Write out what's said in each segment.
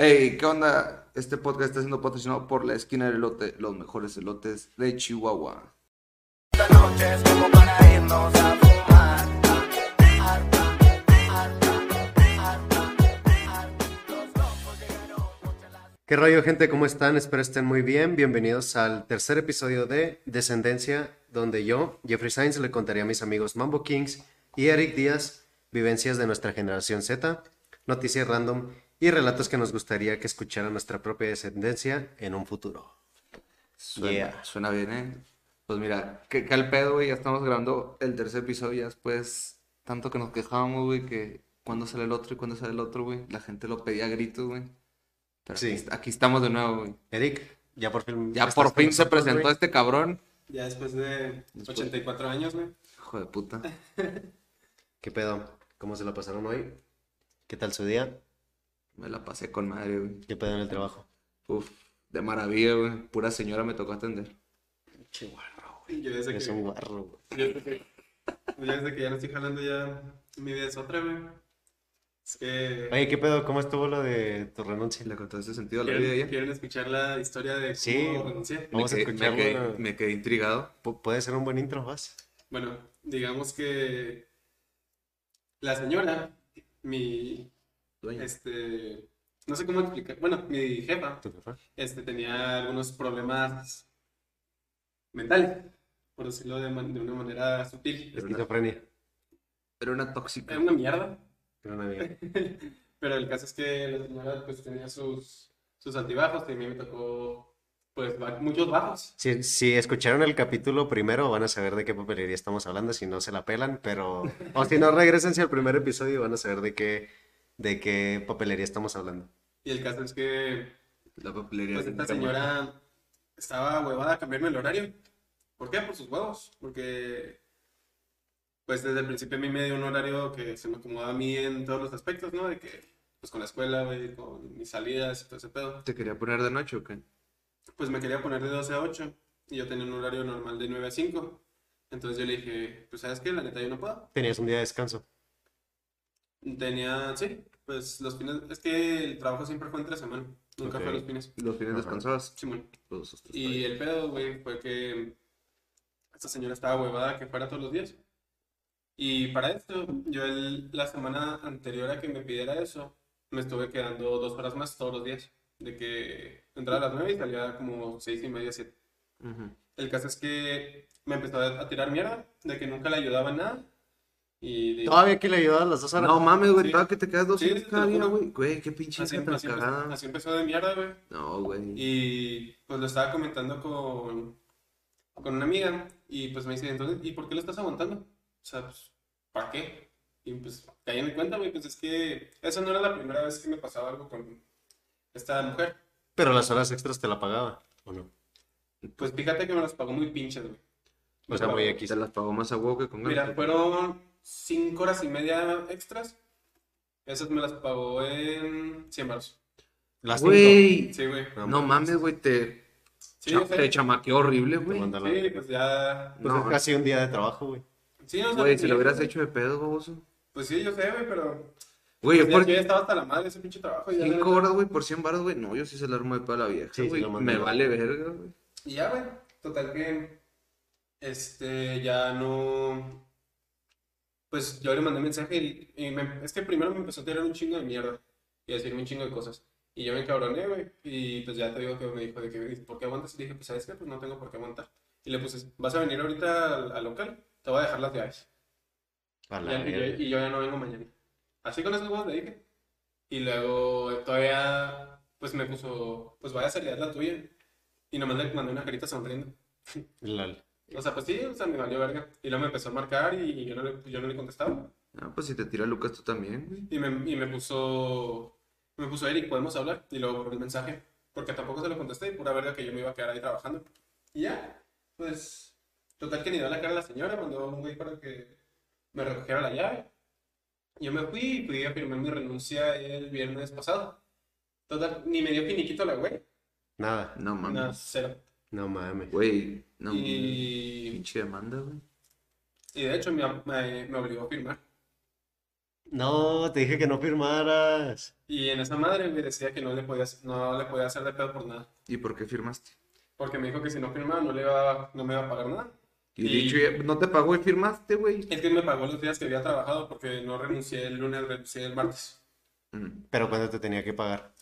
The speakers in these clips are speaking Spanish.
Hey, ¿qué onda? Este podcast está siendo patrocinado por la esquina del elote, los mejores elotes de Chihuahua. ¿Qué rollo, gente? ¿Cómo están? Espero estén muy bien. Bienvenidos al tercer episodio de Descendencia, donde yo, Jeffrey Sainz, le contaré a mis amigos Mambo Kings y Eric Díaz vivencias de nuestra generación Z, noticias random y relatos que nos gustaría que escuchara nuestra propia descendencia en un futuro. Suena, Yeah. suena bien, ¿eh? Pues mira, que, que al pedo, güey, ya estamos grabando el tercer episodio, ya después, tanto que nos quejábamos, güey, que cuando sale el otro y cuando sale el otro, güey, la gente lo pedía a gritos, güey. Pero Sí. aquí, aquí estamos de nuevo, güey. Eric, ya por fin. Ya por fin se nosotros, presentó güey. este cabrón. Ya después de Después- 84 años, güey. Hijo de puta. ¿Qué pedo? ¿Cómo se lo pasaron hoy? ¿Qué tal su día? Me la pasé con madre, güey. ¿Qué pedo en el trabajo? Uf, de maravilla, güey. Pura señora me tocó atender. Yo desde que, Es un guarro, güey. yo desde que, yo desde que ya no estoy jalando ya, mi vida es otra, güey. Es que... Oye, ¿qué pedo? ¿Cómo estuvo lo de tu renuncia? ¿Le contaste sentido a la vida ¿quieren, ya? quieren escuchar la historia de Sí. cómo renuncié? Vamos a me quedé, escucharlo. Me quedé, me quedé intrigado. Pu- Puede ser un buen intro, vas. Bueno, digamos que la señora, mi, Dueña. este, no sé cómo explicar, bueno, mi jefa, ¿Tu jefa? este, tenía algunos problemas mentales, por decirlo de, man- de una manera sutil. Esquizofrenia. Era una tóxica. Era una mierda. Era una mierda. Pero el caso es que la señora pues tenía sus, sus altibajos y a mí me tocó pues ba- muchos bajos. Si, si escucharon el capítulo primero, van a saber de qué papelería estamos hablando, si no se la pelan, pero... O si no, regresense al primer episodio y van a saber de qué, de qué papelería estamos hablando. Y el caso es que La papelería. pues esta señora estaba huevada a cambiarme el horario. ¿Por qué? Por sus huevos. Porque pues desde el principio a mí me dio un horario que se me acomodaba a mí en todos los aspectos, ¿no? De que pues con la escuela, güey, con mis salidas y todo ese pedo. ¿Te quería poner de noche o qué? pues me quería poner de 12 a 8 y yo tenía un horario normal de 9 a 5. Entonces yo le dije, pues sabes qué, la neta yo no puedo. Tenías un día de descanso. Tenía, sí, pues los fines, es que el trabajo siempre fue entre semana, nunca Ok. fue los fines. Los fines Ajá. descansabas. Simón. Otros Y el pedo, güey, fue que esta señora estaba huevada que fuera todos los días. Y para esto, yo el- la semana anterior a que me pidiera eso, me estuve quedando dos horas más todos los días. De que entraba a las 9 y salía como seis y media, 7. Ujú. El caso es que me empezó a a tirar mierda, de que nunca le ayudaba en nada. Y de- Todavía que le ayudaba las dos horas. No mames, güey, Sí. todavía que te quedas dos Sí, horas te cada día, güey. Güey, qué pinche así, así empezó, cagada. así empezó de mierda, güey. No, güey. Y pues lo estaba comentando con, con una amiga y pues me dice, entonces, ¿y por qué lo estás aguantando? O sea, pues, ¿para qué? Y pues caí en cuenta, güey, pues es que esa no era la primera vez que me pasaba algo con esta mujer. Pero las horas extras te la pagaba, ¿o no? Pues fíjate que me las pagó muy pinches, güey. O sea, muy Me X. Te las pagó más a huevo que con Mira, fueron cinco horas y media extras. Esas me las pagó en 100 baros. Las cinco. Güey. Sí, güey. No mames, güey, te, Sí, cha- te chamaqueó horrible, güey. sí, pues ya. Pues No. es casi un día de trabajo, güey. Sí, o sea, Güey, si lo hubieras hecho de pedo, baboso. Pues sí, yo sé, güey, pero. Güey, yo ya, por yo ya estaba hasta la madre ese pinche trabajo. ya, la 5 neta- horas, güey, por 100 baros, güey. No, yo sí se la armo de pedo a la vieja, Sí, sí güey. Me vale verga, güey. Y ya, güey. Total que. Este, ya no. Pues yo le mandé mensaje y, y me- es que primero me empezó a tirar un chingo de mierda y a decirme un chingo de cosas. Y yo me encabroné, güey. Y pues ya te digo que me dijo de que, ¿por qué aguantas? Y dije, pues sabes qué, pues no tengo por qué aguantar. Y le puse, ¿vas a venir ahorita al, al local? Te voy a dejar las llaves. Y, yo, y yo ya no vengo mañana. Así con esos huevos le dije. Y luego todavía, pues me puso, pues vaya a salir la tuya. Y nomás le mandé una carita sonriendo. Lol. O sea, pues sí, o sea, me valió verga. Y luego me empezó a marcar y yo no le, yo no le contestaba. Ah, pues si te tira Lucas tú también, güey. Y me, y me puso, me puso Eric, ¿podemos hablar? Y luego por el mensaje. Porque tampoco se lo contesté y pura verga que yo me iba a quedar ahí trabajando. Y ya, pues, total que ni dio la cara a la señora, mandó a un güey para que me recogiera la llave. Yo me fui y fui a firmar mi renuncia el viernes pasado. Total, ni me dio finiquito la güey. Nada. No mames. Nada, cero. No mames. Güey, no mames. Y, Pinche demanda, güey. y de hecho me, me, me obligó a firmar. No, te dije que no firmaras. Y en esa madre, güey, decía que no le podía, no le podía hacer de pedo por nada. ¿Y por qué firmaste? Porque me dijo que si no firmaba no le iba, no me iba a pagar nada. Y, Y- dicho, ya- no te pagó y firmaste, güey. Es que me pagó los días que había trabajado porque no renuncié el lunes, renuncié el martes. Mm. Pero ¿cuánto te tenía que pagar?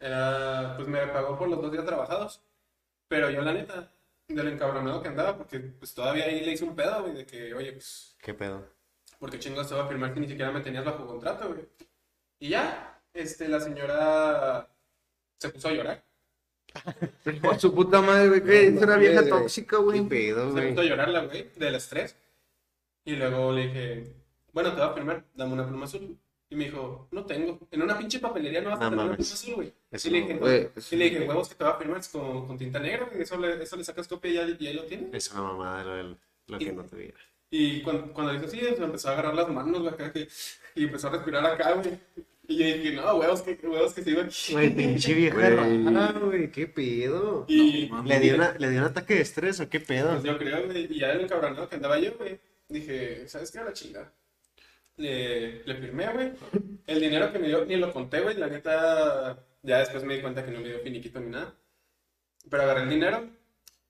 Era, pues me pagó por los dos días trabajados. Pero yo, la neta, de lo encabronado que andaba, porque pues todavía ahí le hice un pedo, güey, de que, oye, pues, ¿Qué pedo? porque chingados te voy a firmar que ni siquiera me tenías bajo contrato, güey. Y ya, este, la señora se puso a llorar. Por su puta madre, güey, que es una vieja Güey, tóxica, ¿Qué güey. pedo, Se güey? puso a llorar la güey, del estrés. Y luego le dije, bueno, te voy a firmar, dame una pluma azul. Y me dijo, no tengo. En una pinche papelería no vas a No tener una pluma azul, güey. Eso Y le no, dije, güey. "No". Y le dije, huevos que te va a firmar con, con tinta negra, güey. Eso le, eso le sacas copia y ya, y ahí lo tienes. Es una mamada lo, del- lo que no tuviera. Y cuando, cuando dijo así, se empezó a agarrar las manos, güey, acá, que- y empezó a respirar acá, güey. Y yo dije, no, huevos que, huevos que sí, güey. Güey, pinche vieja Güey. rara, güey, qué pedo. Y ¿Le dio, una, ¿Le dio un ataque de estrés o qué pedo? Pues yo creo, güey, y ya el encabronado que andaba yo, güey, dije, ¿sabes qué? A la chinga. Le, le firmé, güey. El dinero que me dio, ni lo conté, güey, la neta, ya después me di cuenta que no me dio finiquito ni nada. Pero agarré el dinero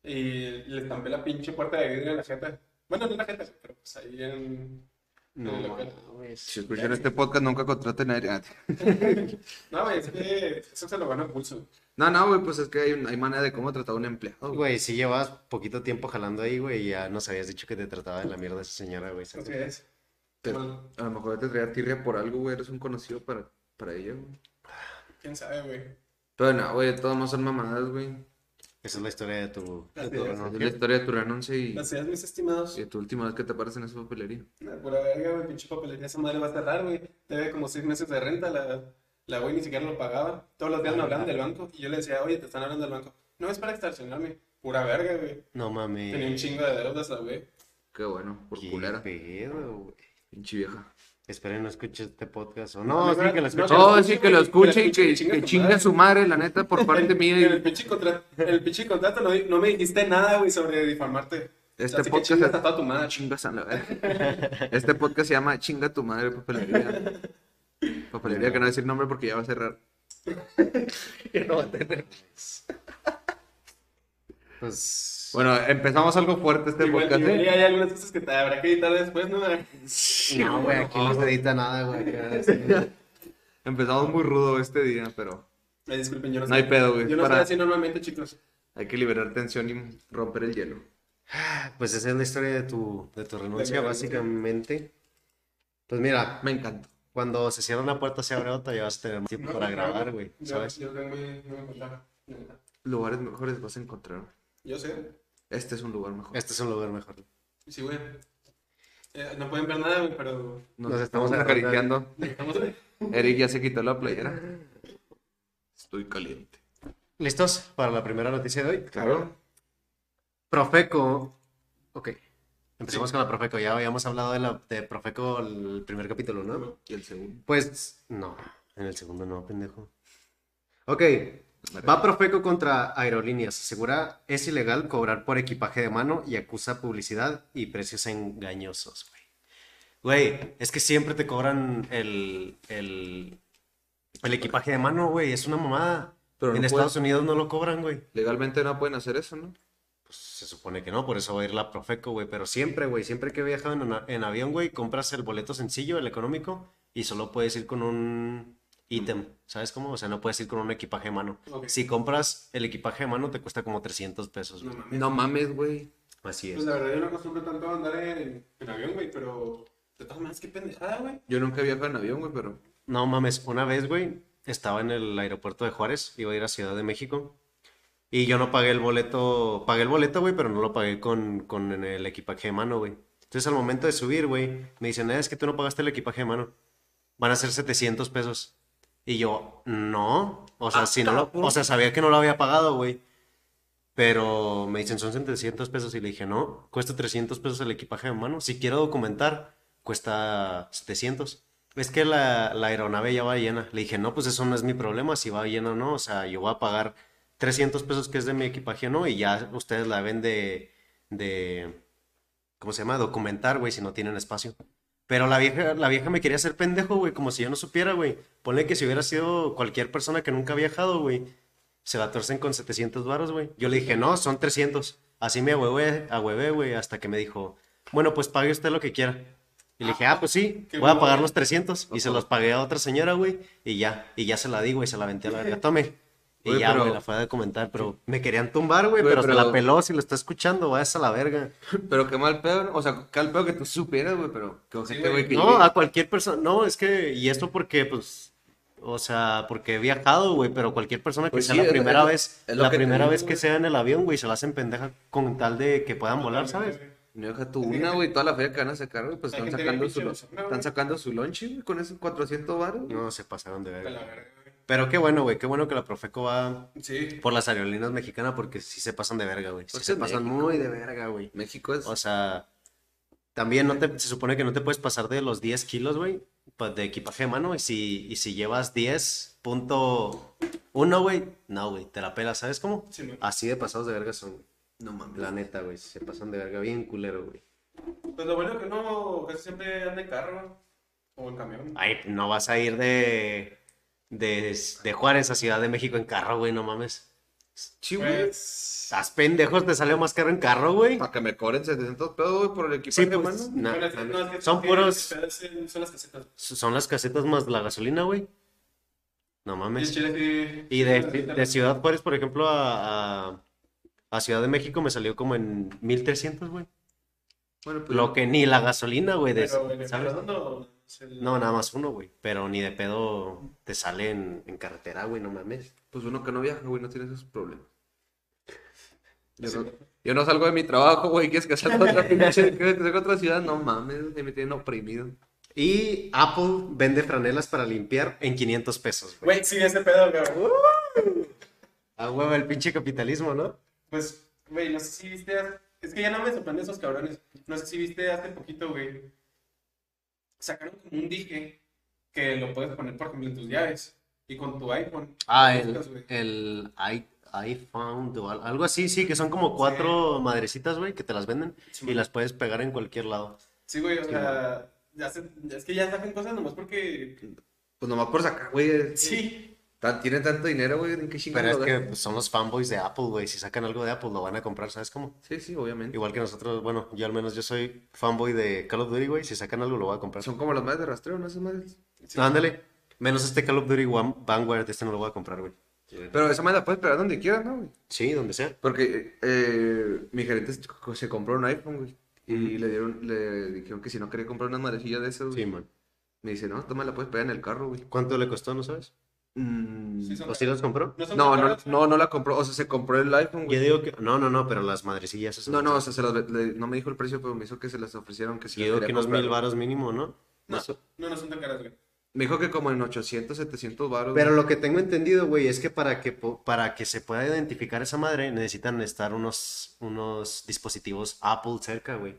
y le estampé la pinche puerta de vidrio en la jeta. Bueno, no la jeta, pero pues ahí en... No, en local. Si escuchan este podcast, nunca contraten a nadie. No, güey, es que eso se lo gana a pulso. No, no, güey, pues es que hay, hay manera de cómo tratar a un empleado, güey. Si llevas poquito tiempo jalando ahí, güey, y ya nos habías dicho que te trataba de la mierda esa señora, güey. Así es. Pero a lo mejor te traía tirria por algo, güey. Eres un conocido para, para ella, güey. ¿Quién sabe, güey? Pero no, güey, todos más son mamadas, güey. Esa es la historia de tu, de Así tu es. Es renuncia. la historia de tu renuncia y, Así es, mis estimados. y de tu última vez que te paras en esa papelería. Pura verga, güey, pinche papelería, esa madre va a cerrar, güey. Debe como seis meses de renta, la, la güey ni siquiera lo pagaba. Todos los días me hablaban del banco y yo le decía, oye, te están hablando del banco. No, es para extorsionarme. Pura verga, güey. No Tenía un mames. chingo de deudas la güey. Qué bueno, por Qué culera. pedo, güey. Pinche vieja. Esperen, no escuches este podcast. O No, no, sí no, que lo no, escuche, sí, que lo escuche que y que, escuche, que chinga su madre, la neta, por parte mía. En el y pinche, contra- en el pinche contrato no, no me dijiste nada, güey, sobre difamarte. Este Así que podcast chingas a toda tu madre. Chingas a la verga. Este podcast se llama Chinga tu madre, papelería. Papelería que no voy a decir nombre porque ya va a cerrar. Ya no va a tener. Pues. Bueno, empezamos algo fuerte este Igual, podcast. igual y ¿eh? hay algunas cosas que te habrá que editar después, ¿no? No, güey, aquí no se edita nada, güey. Empezamos muy rudo este día, pero Ay, disculpen, yo no No hay sé. pedo, güey, Yo no para- soy así normalmente, chicos. hay que liberar tensión y romper el hielo. Pues esa es la historia de tu, de tu renuncia, básicamente. Pues mira, Me encanta. cuando se cierra una puerta, se abre otra, ya vas a tener más tiempo para grabar, güey. Yo, ¿Sabes? yo tengo muy, muy encontrado. neta. Lugares mejores vas a encontrar. Yo sé. Este es un lugar mejor. Este es un lugar mejor. Sí, güey. Eh, no pueden ver nada, güey, pero Nos, Nos estamos estamos acariciando. Eric ya se quitó la playera. Estoy caliente. ¿Listos para la primera noticia de hoy? Claro. Profeco. Ok. Empecemos con la Profeco. Ya habíamos hablado de, la, de Profeco el primer capítulo, ¿no? Y el segundo. Pues no. En el segundo no, pendejo. Ok. Va Profeco contra aerolíneas. Asegura es ilegal cobrar por equipaje de mano y acusa publicidad y precios engañosos, güey. Güey, es que siempre te cobran el, el, el equipaje de mano, güey. Es una mamada. Pero en Estados Unidos no lo cobran, güey. Legalmente no pueden hacer eso, ¿no? Pues se supone que no, por eso va a ir la Profeco, güey. Pero siempre, güey, siempre que he viajado en, en avión, güey, compras el boleto sencillo, el económico, y solo puedes ir con un ítem, ¿sabes cómo? O sea, no puedes ir con un equipaje de mano. Si compras el equipaje de mano, te cuesta como 300 pesos, No güey. mames. No mames, güey. Así Pues es. la verdad, yo no acostumbro tanto a andar en, en avión, güey, pero de todas maneras, qué pendejada, güey. Yo nunca viajado en avión, güey, pero. No mames, una vez, güey, estaba en el aeropuerto de Juárez, iba a ir a Ciudad de México, y yo no pagué el boleto, pagué el boleto, güey, pero no lo pagué con, con el equipaje de mano, güey. Entonces al momento de subir, güey, me dicen, "Eh, es que tú no pagaste el equipaje de mano. Van a ser 700 pesos. Y yo, no, o sea, si no lo, o sea, sabía que no lo había pagado, güey. Pero me dicen, son 700 pesos. Y le dije, no, cuesta 300 pesos el equipaje de mano. Si quiero documentar, cuesta 700. Es que la, la aeronave ya va llena. Le dije, no, pues eso no es mi problema, si va llena o no. O sea, yo voy a pagar 300 pesos que es de mi equipaje o no. Y ya ustedes la ven de, de, ¿cómo se llama? Documentar, güey, si no tienen espacio. Pero la vieja, la vieja me quería hacer pendejo, güey, como si yo no supiera, güey. Ponle que si hubiera sido cualquier persona que nunca ha viajado, güey, se la torcen con 700 varos, güey. Yo le dije, no, son 300. Así me ahuevé, ahuevé, güey, hasta que me dijo, bueno, pues pague usted lo que quiera. Y le dije, ah, pues sí, voy a pagar los 300. Y se los pagué a otra señora, güey, y ya. Y ya se la di, güey, se la aventé a la verga. Tome. Y ya, pero- güey, la fue a comentar, pero me querían tumbar, güey, Güey, pero, se pero- la peló. Si lo está escuchando, vayas a la verga. Pero qué mal pedo, ¿no? O sea, qué mal pedo que tú supieras, güey, pero qué ojete, güey. güey, que No, llegue- a cualquier persona. No, es que, y esto porque, pues, o sea, porque he viajado, güey, pero cualquier persona que Pues sea sí, la es- primera es- vez, es la que primera vez que sea en el avión, güey, se la hacen pendeja con tal de que puedan volar, ¿sabes? No deja tu una, güey, toda la feria que van a sacar, güey, pues están sacando su, están sacando su lonche, güey, con esos 400 baros. No, se pasaron de De verga. Pero qué bueno, güey, qué bueno que la Profeco va Sí. por las aerolíneas mexicanas porque sí se pasan de verga, güey. Sí Pues se es pasan México, muy de verga, güey. México es... O sea, también no te, se supone que no te puedes pasar de los 10 kilos, güey, de equipaje de mano. Y si, y si llevas 10.1, güey, no, güey, te la pelas, ¿sabes cómo? Sí. Así de pasados de verga son, güey. No mames. La neta, güey, se pasan de verga bien culero, güey. Pues lo bueno que uno casi siempre anda en carro o en camión. Ay, no vas a ir de, de, de Juárez a Ciudad de México en carro, güey, no mames. Sí, güey. Pues. ¿Estás pendejos? ¿Te sale más caro en carro, güey? Para que me cobren 700 pesos, güey, por el equipaje Sí, de pues, mano. no, es que son puros, Son las casetas. son las casetas más la gasolina, güey. No mames. Y de, Ciudad Juárez, por ejemplo, a, a, a Ciudad de México me salió como en 1300, güey. Bueno, pues Lo que ni la gasolina, güey, de, Pero ¿sabes? Es el- No, nada más uno, güey. Pero ni de pedo te sale en, en carretera, güey, no mames. Pues uno que no viaja, güey, no tiene esos problemas. Yo Sí, no, güey. yo no salgo de mi trabajo, güey, quieres que salga otra pinche, que salga a otra ciudad, no mames, güey, me tienen oprimido. Y Apple vende franelas para limpiar en 500 pesos, güey. Güey, sí, ese pedo, cabrón. A huevo, el pinche capitalismo, ¿no? Pues, güey, no sé si viste. Es que ya no me sorprenden esos cabrones. No sé si viste hace poquito, güey. Sacaron como un dije que lo puedes poner, por ejemplo, en tus llaves. Y con tu iPhone. Ah, el, buscas, el i- iPhone o al- algo así, sí, que son como cuatro madrecitas, güey, que te las venden Sí, y man. las puedes pegar en cualquier lado. Sí, güey, o sea. ya se- es que ya sacan cosas nomás porque. Pues nomás por sacar, güey. Sí. Tan- Tienen tanto dinero, güey, ¿en qué Pero es que pues, son los fanboys de Apple, güey. Si sacan algo de Apple, lo van a comprar, ¿sabes cómo? Sí, sí, obviamente. Igual que nosotros, bueno, yo al menos yo soy fanboy de Call of Duty, güey. Si sacan algo, lo voy a comprar. Son como las madres de rastreo, ¿no? Esas madres. sí. Ándale. Menos este Call of Duty One- Vanguard, este no lo voy a comprar, güey. Pero esa madre la puedes pegar donde quieras, ¿no, güey? Sí, donde sea. Porque eh, mi gerente se- compró un iPhone, güey. Y le dieron, le dijeron que si no quería comprar unas madrecillas de esas, güey. Sí, man. Me dice, no, toma, la puedes pegar en el carro, güey. ¿Cuánto le costó, no sabes? Mm, Sí, ¿O sí los compró? No, no, no, caras, no, no la compró. O sea, se compró el iPhone, Yo güey. digo que... No, no, no, pero las madrecillas esas. No, no, o sea, se las, le- no me dijo el precio, pero me hizo que se las ofrecieron, que si Yo las digo que unos mil varos mínimo, ¿no? No, no, no son tan caras, güey. Me dijo que como en 800, 700 baros. Pero lo que tengo entendido, güey, es que para que, para que se pueda identificar esa madre necesitan estar unos, unos dispositivos Apple cerca, güey.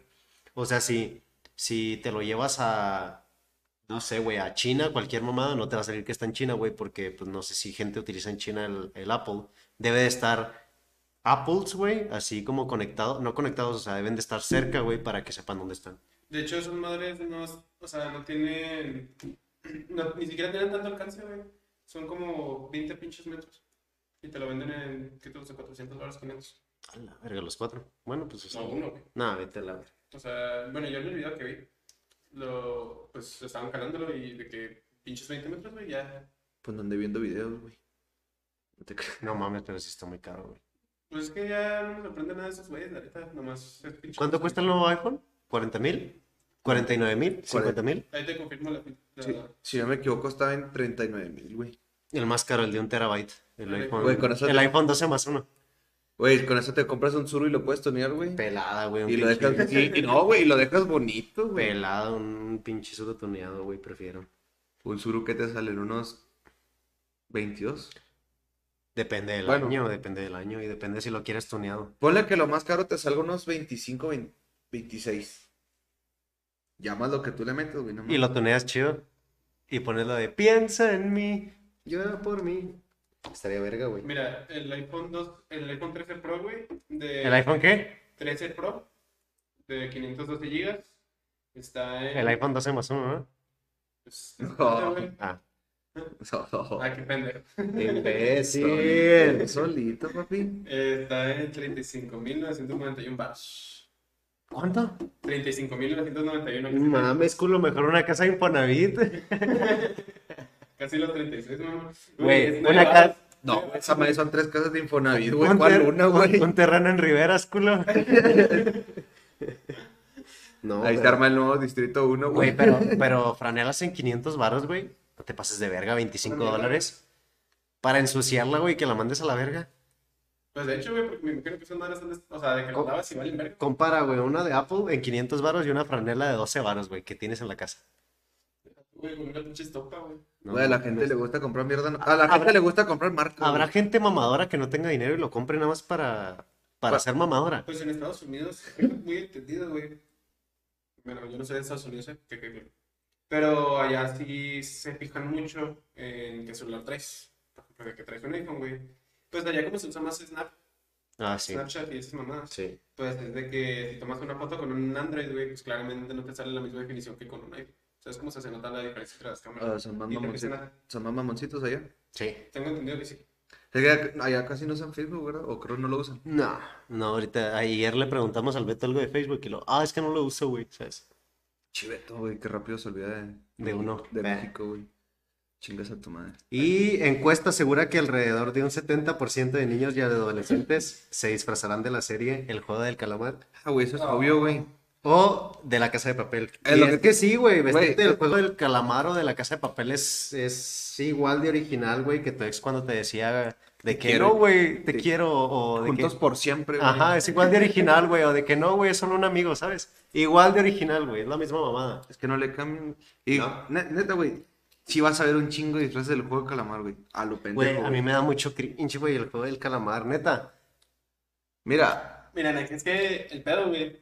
O sea, si, si te lo llevas a, no sé, güey, a China, cualquier mamada, no te va a salir que está en China, güey, porque pues no sé si gente utiliza en China el, el Apple. Debe de estar Apples, güey, así como conectados, no conectados, o sea, deben de estar cerca, güey, para que sepan dónde están. De hecho, esas madres no, o sea, no tienen, no, ni siquiera tienen tanto alcance, güey. Son como 20 pinches metros. Y te lo venden en, ¿qué te gusta? 400 dólares, 500. A la verga, los cuatro. Bueno, pues eso. No, uno, güey. No, vete a la verga. O sea, bueno, yo en el video que vi, lo, pues estaban calándolo y de que pinches 20 metros, güey, ya. Pues donde viendo videos, güey. No te. No mames, pero sí está muy caro, güey. Pues es que ya no me sorprende nada de esos güeyes, la neta. Nomás es pinche ¿Cuánto cosa. cuesta el nuevo iPhone? ¿40 mil? ¿49 mil? ¿50 mil? Ahí te confirmo la. la- Sí, si no me equivoco, estaba en 39 mil, güey. El más caro, el de un terabyte. El iPhone, eso el iPhone 12 más uno. Güey, con eso te compras un Zuru y lo puedes tonear, güey. Pelada, güey. Y lo dejas, y, y no, güey, y lo dejas bonito, güey. Pelada, un pinche suro tuneado, güey, prefiero. Un Zuru que te salen unos 22. Depende del Bueno. año, depende del año y depende si lo quieres tuneado. Ponle que lo más caro te salga unos 25, 20 26. Ya más lo que tú le metes, güey. No Y lo tuneas chido. Y pones lo de piensa en mí, llora por mí. Estaría verga, güey. Mira, el iPhone 2, el iPhone 13 Pro, güey, de ¿El iPhone qué? 13 Pro de 512 GB Está en... El iPhone 12 más uno, ¿no? Pues, No. Ah. Ah, qué pendejo. Imbécil. Solito, papi. Está en 35.991 baros. ¿Cuánto? 35.991. Mames, culo, mejor una casa de Infonavit. Casi los 36, mamá. Güey, una casa- No, esa madre son tres casas de Infonavit, güey. Un ¿Cuál una, güey? Un, terreno en Riveras, culo. no, Ahí se arma el nuevo distrito 1, Güey, güey. pero, pero franelas en 500 varos, güey. No te pases de verga, 25 Una mierda. dólares. Para ensuciarla, güey, que la mandes a la verga. Pues de hecho, güey, porque me imagino que son madres, son de- o sea, de que lo lavas y valen verga. Compara, güey, una de Apple en 500 varos y una franela de 12 varos, güey, que tienes en la casa. Güey, con una pinche estopa, güey. No, Güey, a la gente no. le gusta comprar mierda. no- A la Habrá- gente le gusta comprar marcas. Habrá güey. gente mamadora que no tenga dinero y lo compre nada más para, para Pa- ser mamadora. Pues en Estados Unidos, es muy entendido, güey. Bueno, yo no soy de Estados Unidos, ¿eh? Que- que- que- Pero allá sí se fijan mucho en qué celular traes. Por ejemplo, de que traes un iPhone, güey. Pues allá como se usa más Snap, Ah, sí. Snapchat y esas mamadas. Sí. Pues es de que si tomas una foto con un Android, güey, pues claramente no te sale la misma definición que con un iPhone. ¿Sabes cómo se nota la diferencia entre las cámaras? Ah, son más mamoncitos. a- Son más mamoncitos allá. Sí. Tengo entendido que sí. Es que allá casi no usan Facebook, ¿verdad? O creo no lo usan. No, no, ahorita, ayer le preguntamos al Beto algo de Facebook y lo, ah, es que no lo uso, güey, ¿sabes? Chiveto, güey, qué rápido se olvida de, De uno. De Bah. México, güey. Chingas a tu madre. Y encuesta asegura que alrededor de un 70% de niños y adolescentes se disfrazarán de la serie El Juego del Calamar Ah, güey, eso es No. obvio, güey. O de La Casa de Papel. Es lo es que- sí, güey, vestirte del Juego del Calamar o de La Casa de Papel es, es igual de original, güey, que tu ex cuando te decía de que quiero. no, güey, te Te- quiero o de Juntos que... por siempre, güey. Ajá, es igual de original, güey, o de que no, güey, es solo un amigo, ¿sabes? Igual de original, güey, es la misma mamada. Es que no le cambian. Y No. ne- neta, güey, si vas a ver un chingo de disfraces del juego de calamar, güey. A lo pendejo. Güey, a mí me da mucho cringe, güey, el Juego del Calamar, neta. Mira, aquí es que el pedo, güey,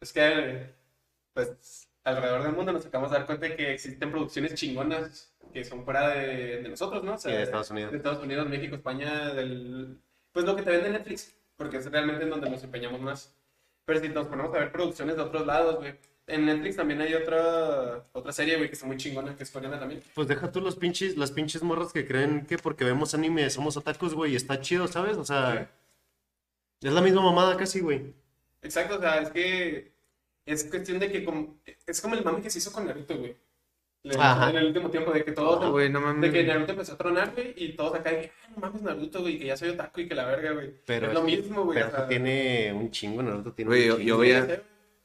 es que, pues, alrededor del mundo nos acabamos de dar cuenta de que existen producciones chingonas que son fuera de, de nosotros, ¿no? O sea, Sí, de Estados Unidos. De Estados Unidos, México, España, del... Pues lo que te vende Netflix, porque es realmente en donde nos empeñamos más. Pero si nos ponemos a ver producciones de otros lados, güey. En Netflix también hay otra, otra serie, güey, que está muy chingona, que es coreana también. Pues deja tú los pinches, las pinches morras que creen que porque vemos anime somos otakus, güey, y está chido, ¿sabes? O sea, es la misma mamada casi, güey. Exacto, o sea, es que es cuestión de que como, es como el mame que se hizo con Naruto, güey. Le-. En el último tiempo, de que todos, Ah, güey, no de mames. que Naruto empezó a tronar, güey, y todos acá, de que, ah, no mames Naruto, güey, que ya soy otaku y que la verga, güey. Pero es lo mismo, güey. Pero o sea, eso tiene un chingo, Naruto tiene Güey, un yo- chingo. yo veía-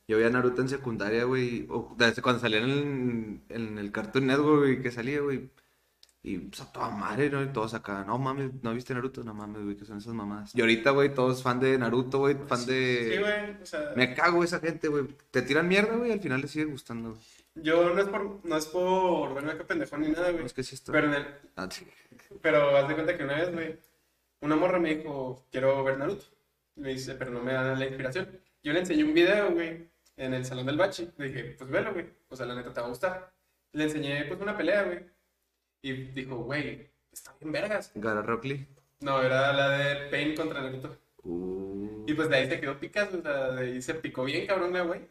Yo veía Naruto en secundaria, güey. O desde cuando salía en el, en el Cartoon Network, güey, que salía, güey. Y pues a toda madre, ¿no? Y todos acá, no mames, ¿no viste Naruto? No mames, güey, que son esas mamadas. Y ahorita, güey, todos fan de Naruto, güey, fan Sí, de... güey, o sea, Me cago esa gente, güey. Te tiran mierda, güey, al final les sigue gustando. güey. yo no es por, no es por verme acá pendejón ni nada, No, güey. es que sí está... Pero, en el, Ah, sí. pero haz de cuenta que una vez, güey, una morra me dijo, quiero ver Naruto. Me dice, pero no me da la inspiración. Yo le enseñé un video, güey, en el salón del bachi. Le dije, pues velo, güey. O sea, la neta te va a gustar. Le enseñé, pues, una pelea, güey. Y dijo, güey, está bien vergas. Gara Rockley. No, era la de Pain contra Naruto. Uh. Y pues de ahí se quedó picas, o sea, de ahí se picó bien, cabrón, la güey.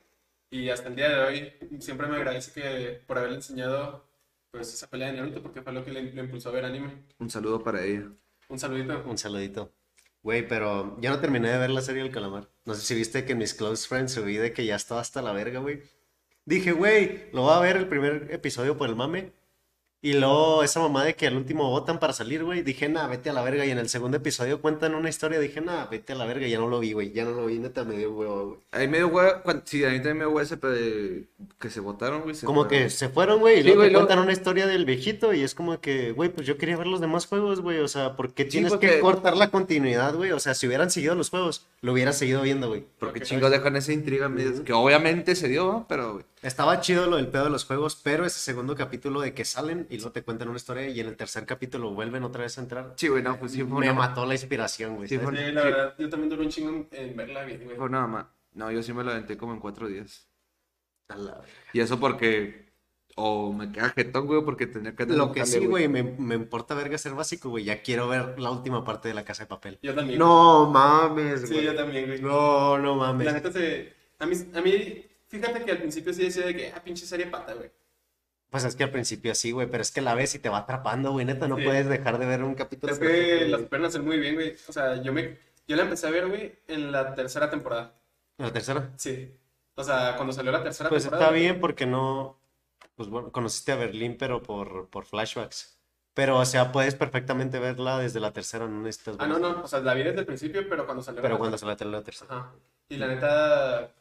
Y hasta el día de hoy siempre me agradece que por haberle enseñado, pues, esa pelea de Naruto, porque fue lo que le, le impulsó a ver anime. Un saludo para ella. Un saludito. Un saludito. Güey, pero ya no terminé de ver la serie del calamar. No sé si viste que en mis close friends subí de que ya estaba hasta la verga, güey. Dije, güey, lo voy a ver el primer episodio por el mame. Y luego esa mamá de que al último votan para salir, güey. Dije, nah, vete a la verga. Y en el segundo episodio cuentan una historia. Dije, nah, vete a la verga. Ya no lo vi, güey. Ya no lo vi, neta, me dio huevo, güey. Ahí medio hueá, cuan- sí, a mí también me dio hueá ese de que se votaron, güey. Como fueron. que se fueron, güey, y Sí, luego güey, te luego- cuentan una historia del viejito y es como que, güey, pues yo quería ver los demás juegos, güey, o sea, ¿por qué tienes porque- que cortar la continuidad, güey? O sea, si hubieran seguido los juegos, lo hubieras seguido viendo, güey. Porque chingos dejan esa intriga, medias- que obviamente se dio, ¿no? pero, güey. Estaba chido lo del pedo de los juegos, pero ese segundo capítulo de que salen y luego te cuentan una historia y en el tercer capítulo vuelven otra vez a entrar, Sí, güey, no, pues sí fue me una, mató la inspiración, güey. Sí, fue- Sí, la verdad, yo también duré un chingo en, verla bien, güey. fue una mamá. No, yo sí me lo aventé como en cuatro días. A la. Y eso porque, o me queda jetón, güey, porque tenía que Lo que sí, güey, me, me importa verga ser básico, güey, ya quiero ver la última parte de la casa de papel. Yo también. No mames, Sí, güey. yo también, güey. No, no mames. La neta se... A mí, a mí, fíjate que al principio sí decía de que, ah, pinche serie pata, güey. Pues es que al principio sí, güey, pero es que la ves y te va atrapando, güey. Neta, no Sí. puedes dejar de ver un capítulo. Es que las supieron hacer muy bien, güey. O sea, yo me, yo la empecé a ver, güey, en la tercera temporada. ¿La tercera? Sí. O sea, cuando salió la tercera Pues temporada. está güey, bien porque no. Pues bueno, conociste a Berlín, pero por, por flashbacks. Pero, o sea, puedes perfectamente verla desde la tercera, no necesitas Ah, no, no. O sea, la vi desde el principio, pero cuando salió Pero la cuando la la tercera. Ajá. Y la neta,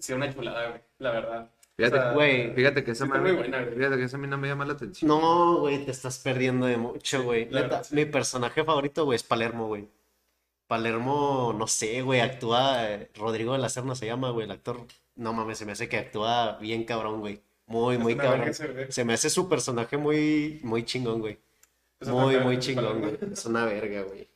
sí, una chulada, güey. La verdad. Fíjate, O sea, güey, Fíjate que esa sí está me- muy buena, güey. Fíjate que esa a mí no me llama la atención. No, güey, te estás perdiendo de mucho, güey. Neta, verdad, sí. mi personaje favorito, güey, es Palermo, güey. Palermo, no sé, güey, actúa. eh, Rodrigo de la Serna se llama, güey, el actor. No mames, se me hace que actúa bien cabrón, güey. Muy, Es muy cabrón. Se me hace su personaje muy, muy chingón, güey. Es Muy, muy chingón, güey. Es una verga, güey.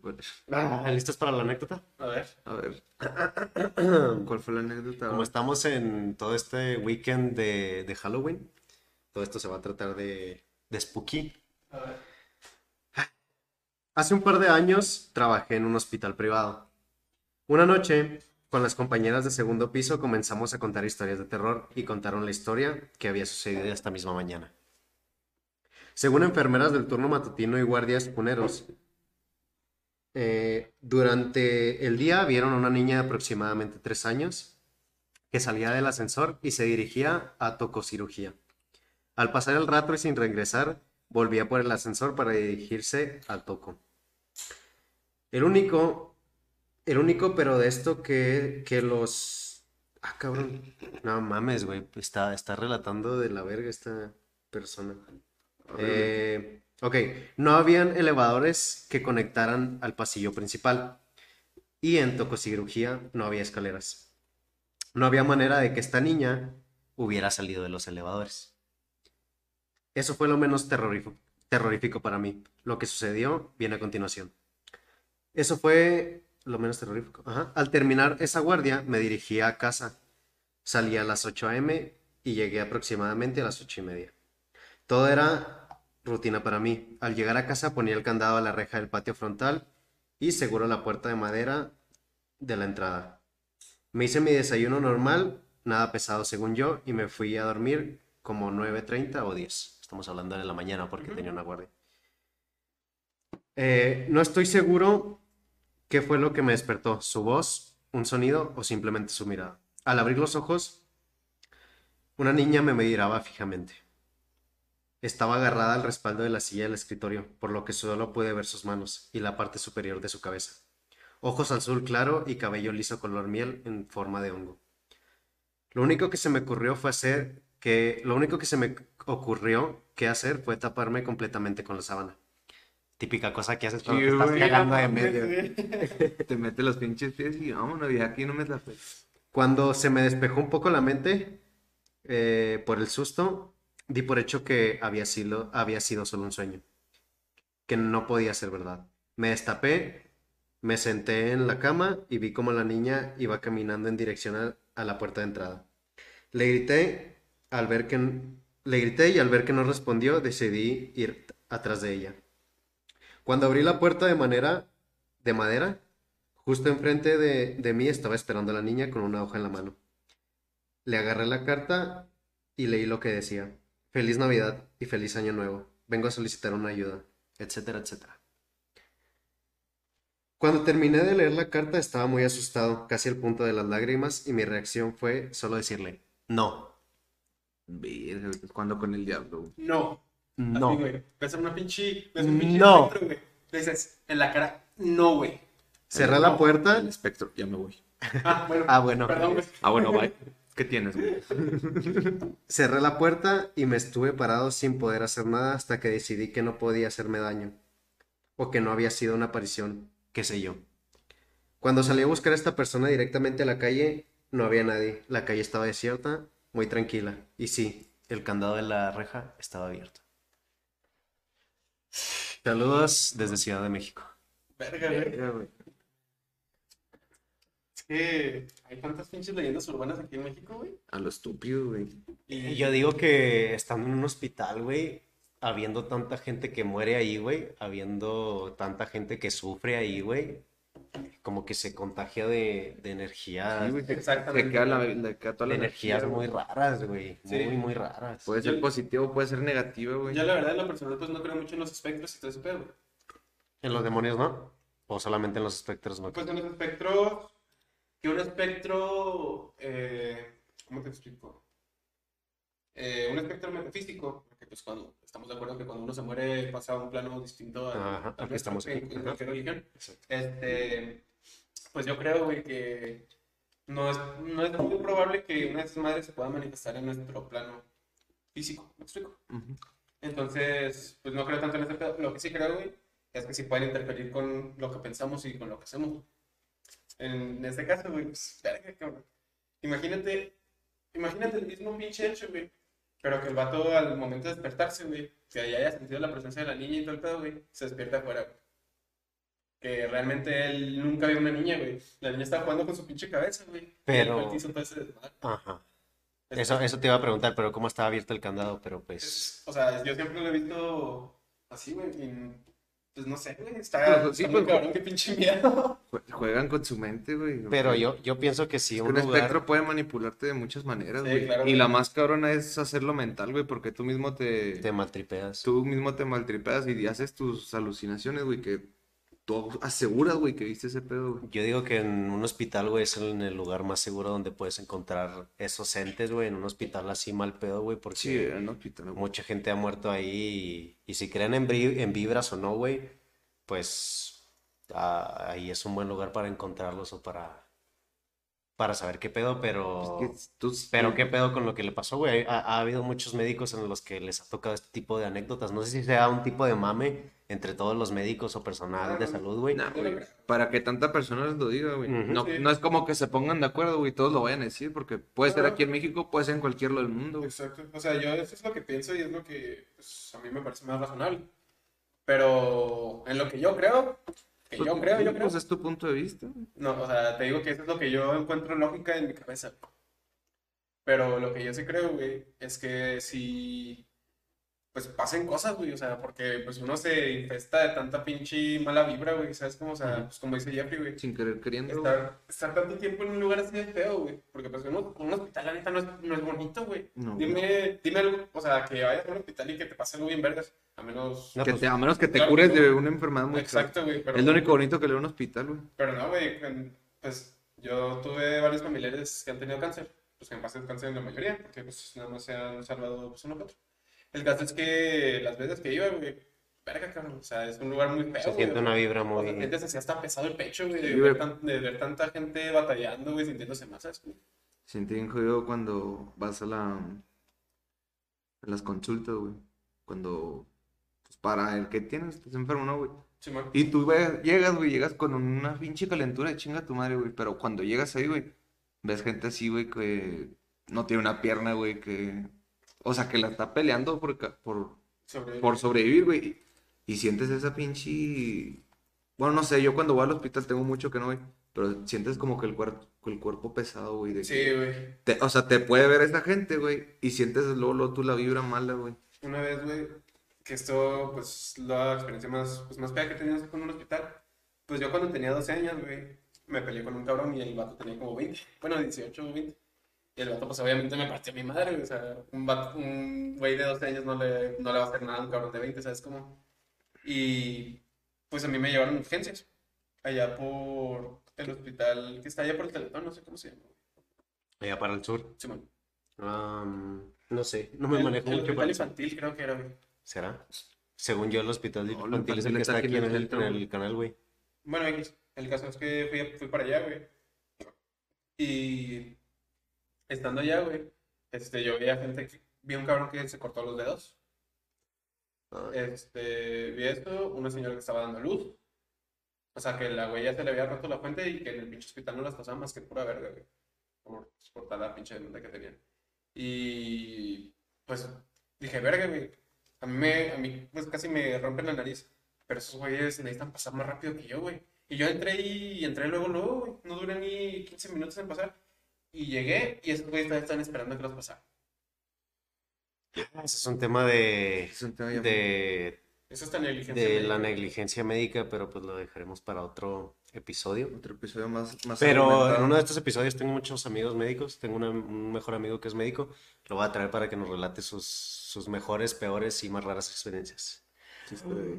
Pues. Ah, ¿listos para la anécdota? A ver. A ver, ¿cuál fue la anécdota? Como estamos en todo este weekend de, de Halloween, todo esto se va a tratar de, de spooky. A ver. Hace un par de años trabajé en un hospital privado. Una noche, con las compañeras de segundo piso, comenzamos a contar historias de terror y contaron la historia que había sucedido esta misma mañana. Según enfermeras del turno matutino y guardias puneros, eh, durante el día vieron a una niña de aproximadamente tres años que salía del ascensor y se dirigía a tococirugía. Al pasar el rato y sin regresar, volvía por el ascensor para dirigirse al toco. El único, el único, pero de esto que, que los... Ah, cabrón. No mames, güey. Está, está relatando de la verga esta persona. Eh, ok, no habían elevadores que conectaran al pasillo principal. Y en tococirugía no había escaleras. No había manera de que esta niña hubiera salido de los elevadores. Eso fue lo menos terrorífico, para mí. Lo que sucedió viene a continuación. Eso fue lo menos terrorífico. Al terminar esa guardia, me dirigí a casa. Salí a las 8 a.m. y llegué aproximadamente a las 8 y media. Todo era rutina para mí. Al llegar a casa ponía el candado a la reja del patio frontal y seguro la puerta de madera de la entrada. Me hice mi desayuno normal, nada pesado según yo, y me fui a dormir como 9.30 o 10. Estamos hablando de la mañana porque tenía una guardia. Eh, no estoy seguro qué fue lo que me despertó, su voz, un sonido o simplemente su mirada. Al abrir los ojos, una niña me miraba fijamente. Estaba agarrada al respaldo de la silla del escritorio, por lo que solo pude ver sus manos y la parte superior de su cabeza. Ojos azul claro y cabello liso color miel en forma de hongo. Lo único que se me ocurrió fue hacer que lo único que se me ocurrió que hacer fue taparme completamente con la sábana. Típica cosa que haces cuando Sí, te estás cagando de medio. Te mete los pinches pies y vámonos, y aquí no me la fe. Cuando se me despejó un poco la mente eh, por el susto, di por hecho que había sido, había sido solo un sueño, que no podía ser verdad. Me destapé, me senté en la cama y vi como la niña iba caminando en dirección a, la puerta de entrada. Le grité al ver que le grité y al ver que no respondió, decidí ir atrás de ella. Cuando abrí la puerta de manera de madera, Justo enfrente de, de mí estaba esperando a la niña con una hoja en la mano. Le agarré la carta y leí lo que decía. Feliz Navidad y feliz Año Nuevo. Vengo a solicitar una ayuda, etcétera, etcétera. Cuando terminé de leer la carta estaba muy asustado, casi al punto de las lágrimas, y mi reacción fue solo decirle, no, cuando con el diablo. No. no. Así, güey. Ves a una pinche. Ves un pinche No. espectro, güey. Le dices en la cara, no, güey. Cerré la No. puerta. El espectro, ya me voy. Ah, bueno. Ah, bueno. Perdón, güey. Ah, bueno, bye. ¿Qué tienes, güey? Cerré la puerta y me estuve parado sin poder hacer nada hasta que decidí que no podía hacerme daño. O que no había sido una aparición, qué sé yo. Cuando salí a buscar a esta persona directamente a la calle, no había nadie. La calle estaba desierta, muy tranquila. Y sí, el candado de la reja estaba abierto. Saludos desde Ciudad de México. Verga, güey. Verga, güey. Es que hay tantas pinches leyendas urbanas aquí en México, güey. A lo estúpido, güey. Y yo digo que estando en un hospital, güey, habiendo tanta gente que muere ahí, güey, habiendo tanta gente que sufre ahí, güey, como que se contagia de, de energías, Sí, Exactamente. te queda la, queda toda de la energías energía, muy raras, güey. Sí. Muy, muy raras. Puede ser Yo- positivo, puede ser negativo, güey. Yo la verdad en lo personal pues no creo mucho en los espectros y todo ese pedo. güey. En los demonios, ¿no? O solamente en los espectros, ¿no? Pues en los espectros, que un espectro, eh, ¿cómo te explico? Eh, un espectro metafísico, porque pues cuando estamos de acuerdo que cuando uno se muere pasa a un plano distinto Ajá, al nuestro, estamos. en, en cualquier religión. Este, pues yo creo, güey, que no es, no es muy probable que una de esas madres se pueda manifestar en nuestro plano físico, ¿me explico? Entonces, pues no creo tanto en ese pedo. Lo que sí creo, güey, es que sí pueden interferir con lo que pensamos y con lo que hacemos. En este caso, güey, pues, verga, cabrón. Imagínate, imagínate el mismo pinche hecho, güey. Pero que el vato al momento de despertarse, güey, que ya haya sentido la presencia de la niña y todo el pedo, güey, se despierta afuera, güey. Que realmente él nunca vio una niña, güey. La niña estaba jugando con su pinche cabeza, güey. Pero- Y hizo todo ese desmadre. Ajá. Es- Eso, eso te iba a preguntar, pero ¿cómo estaba abierto el candado? Pero pues... Es- o sea, yo siempre lo he visto así, güey. y, Pues no sé, güey. Está, Pues, sí, está muy pues, cabrón, qué pinche miedo. Jue- Juegan con su mente, güey. Pero yo, yo pienso que Es que un un lugar... espectro puede manipularte de muchas maneras, Sí, güey. claro, y güey. la más cabrona es hacerlo mental, güey, porque tú mismo te, te maltripeas. tú mismo te maltripeas y haces tus alucinaciones, güey, que tú aseguras, güey, que viste ese pedo, güey. Yo digo que en un hospital, güey, es en el lugar más seguro donde puedes encontrar esos entes, güey, en un hospital así mal pedo, güey, porque Sí, en el hospital, güey. mucha gente ha muerto ahí y, y si creen en, en vibras o no, güey, pues ah, ahí es un buen lugar para encontrarlos o para, para saber qué pedo, pero... Es que tú- Pero qué pedo con lo que le pasó, güey. Ha, ha habido muchos médicos en los que les ha tocado este tipo de anécdotas. No sé si sea un tipo de mame entre todos los médicos o personal de salud, güey. Nah, güey, para que tanta persona les lo diga, güey. No, Sí. no es como que se pongan de acuerdo, güey, todos lo vayan a decir, porque puede ser Ajá. aquí en México, puede ser en cualquier lado del mundo, güey. Exacto. O sea, yo eso es lo que pienso y es lo que pues, a mí me parece más razonable. Pero en lo que yo creo, que yo creo, yo creo. Pues es tu punto de vista, güey. No, o sea, te digo que eso es lo que yo encuentro lógica en mi cabeza. Pero lo que yo sí creo, güey, es que si pues pasen cosas, güey, o sea, porque pues uno se infesta de tanta pinche mala vibra, güey, ¿sabes cómo? O sea, pues como dice Jeffrey, güey, Sin querer queriendo, estar, estar tanto tiempo en un lugar así de feo, güey, porque pues uno, un hospital, la neta, no es, no es bonito, güey. No, Dime, dime algo, o sea, que vayas a un hospital y que te pase algo bien vergas, a menos... No, Que pues, te- a menos que te claro, cures de una enfermedad muy. Exacto, güey, pero... Es lo único bonito que le da un hospital, güey. Pero no, güey, en- pues yo tuve varios familiares que han tenido cáncer, pues que en paz descansen la mayoría, porque pues nada más se han salvado pues uno que otro. El caso es que las veces que iba, güey, verga, cabrón, o sea, es un lugar muy feo, se güey, siente o una vibra O sea, muy... sientes así hasta pesado el pecho, güey, de, Sí, ver güey. tan- de ver tanta gente batallando, güey, sintiéndose más, ¿sabes? Siente bien jodido cuando vas a la a las consultas, güey. Cuando pues para el que tienes, estás enfermo, ¿no, güey? Simón. Y tú ve- llegas, güey, llegas con una pinche calentura de chinga tu madre, güey. Pero cuando llegas ahí, güey, ves gente así, güey, que no tiene una pierna, güey, que. O sea, que la está peleando por, por, Sobre... por sobrevivir, güey. Y sientes esa pinche. Bueno, no sé, yo cuando voy al hospital tengo mucho que no, güey. Pero sientes como que el cuerpo, el cuerpo pesado, güey. de Sí, güey. te- o sea, te puede ver esa gente, güey. Y sientes luego, luego tú la vibra mala, güey. Una vez, güey, que esto, pues, la experiencia más, pues, más fea que he tenido con un hospital. Pues yo cuando tenía 12 años, güey, me peleé con un cabrón y el vato tenía como 20. Bueno, 18 o 20. Y el vato, pues, obviamente me partió a mi madre. O sea, un, vato- un güey de 12 años no le, no le va a hacer nada a un cabrón de 20, ¿sabes cómo? Y, pues, a mí me llevaron a urgencias. Allá por el hospital que está allá por el Teletón, no sé cómo se llama. Allá para el sur. Simón. Am, no sé, no me el, manejo el mucho hospital para eso. infantil creo que era, güey. ¿Será? Según yo, el hospital No, el infantil es el que está aquí en el el, en el canal, güey. Bueno, el caso es que fui, fui para allá, güey. Y estando allá, güey, este, yo vi a gente que, vi un cabrón que se cortó los dedos. Este, vi esto, una señora que estaba dando luz. O sea, que la güey ya se le había roto la fuente y que en el pinche hospital no las pasaban más que pura verga, güey. Por cortar la pinche demanda que tenían. Y pues dije, verga, güey. A mí, me, a mí pues casi me rompen la nariz. Pero esos güeyes necesitan pasar más rápido que yo, güey. Y yo entré y entré luego, luego, güey. No duré ni 15 minutos en pasar. Y llegué y esos güeyes todavía están esperando que los pasara. Ah, Ese es un tema de, Es un tema de Es hasta negligencia. de la negligencia médica, pero pues lo dejaremos para otro episodio. Otro episodio más, más Pero en uno de estos episodios tengo muchos amigos médicos, tengo una- un mejor amigo que es médico, lo voy a traer para que nos relate sus, sus mejores, peores y más raras experiencias.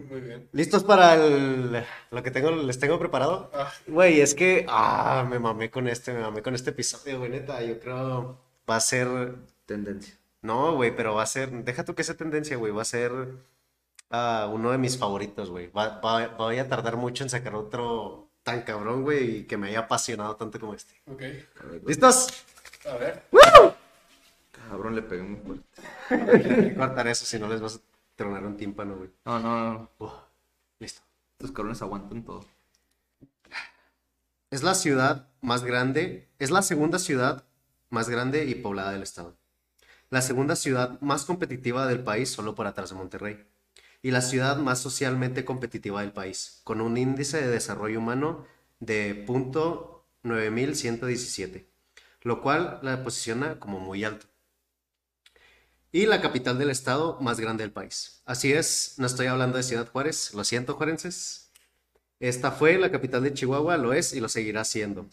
Muy bien. ¿Listos para el- lo que tengo, les tengo preparado? Ah, Güey, es que, ah, me mamé con este, me mamé con este episodio, güey, neta, yo creo va a ser, Tendencia. no, güey, pero va a ser, deja tú que sea tendencia, güey, va a ser ah, uno de mis favoritos, güey, va, va- voy a tardar mucho en sacar otro tan cabrón, güey, y que me haya apasionado tanto como este. ok. Ver, ¿Listos? A ver. Cabrón, le pegué muy fuerte. Hay que cortar eso, si no les vas a tronar un tímpano, güey. No, no, no. Uf, listo. Estos cabrones aguantan todo. Es la ciudad más grande, es la segunda ciudad más grande y poblada del estado. La segunda ciudad más competitiva del país solo por atrás de Monterrey. Y la ciudad más socialmente competitiva del país, con un índice de desarrollo humano de .9117, lo cual la posiciona como muy alto. Y la capital del estado más grande del país. Así es, no estoy hablando de Ciudad Juárez, lo siento, juarenses. Esta fue la capital de Chihuahua, lo es y lo seguirá siendo.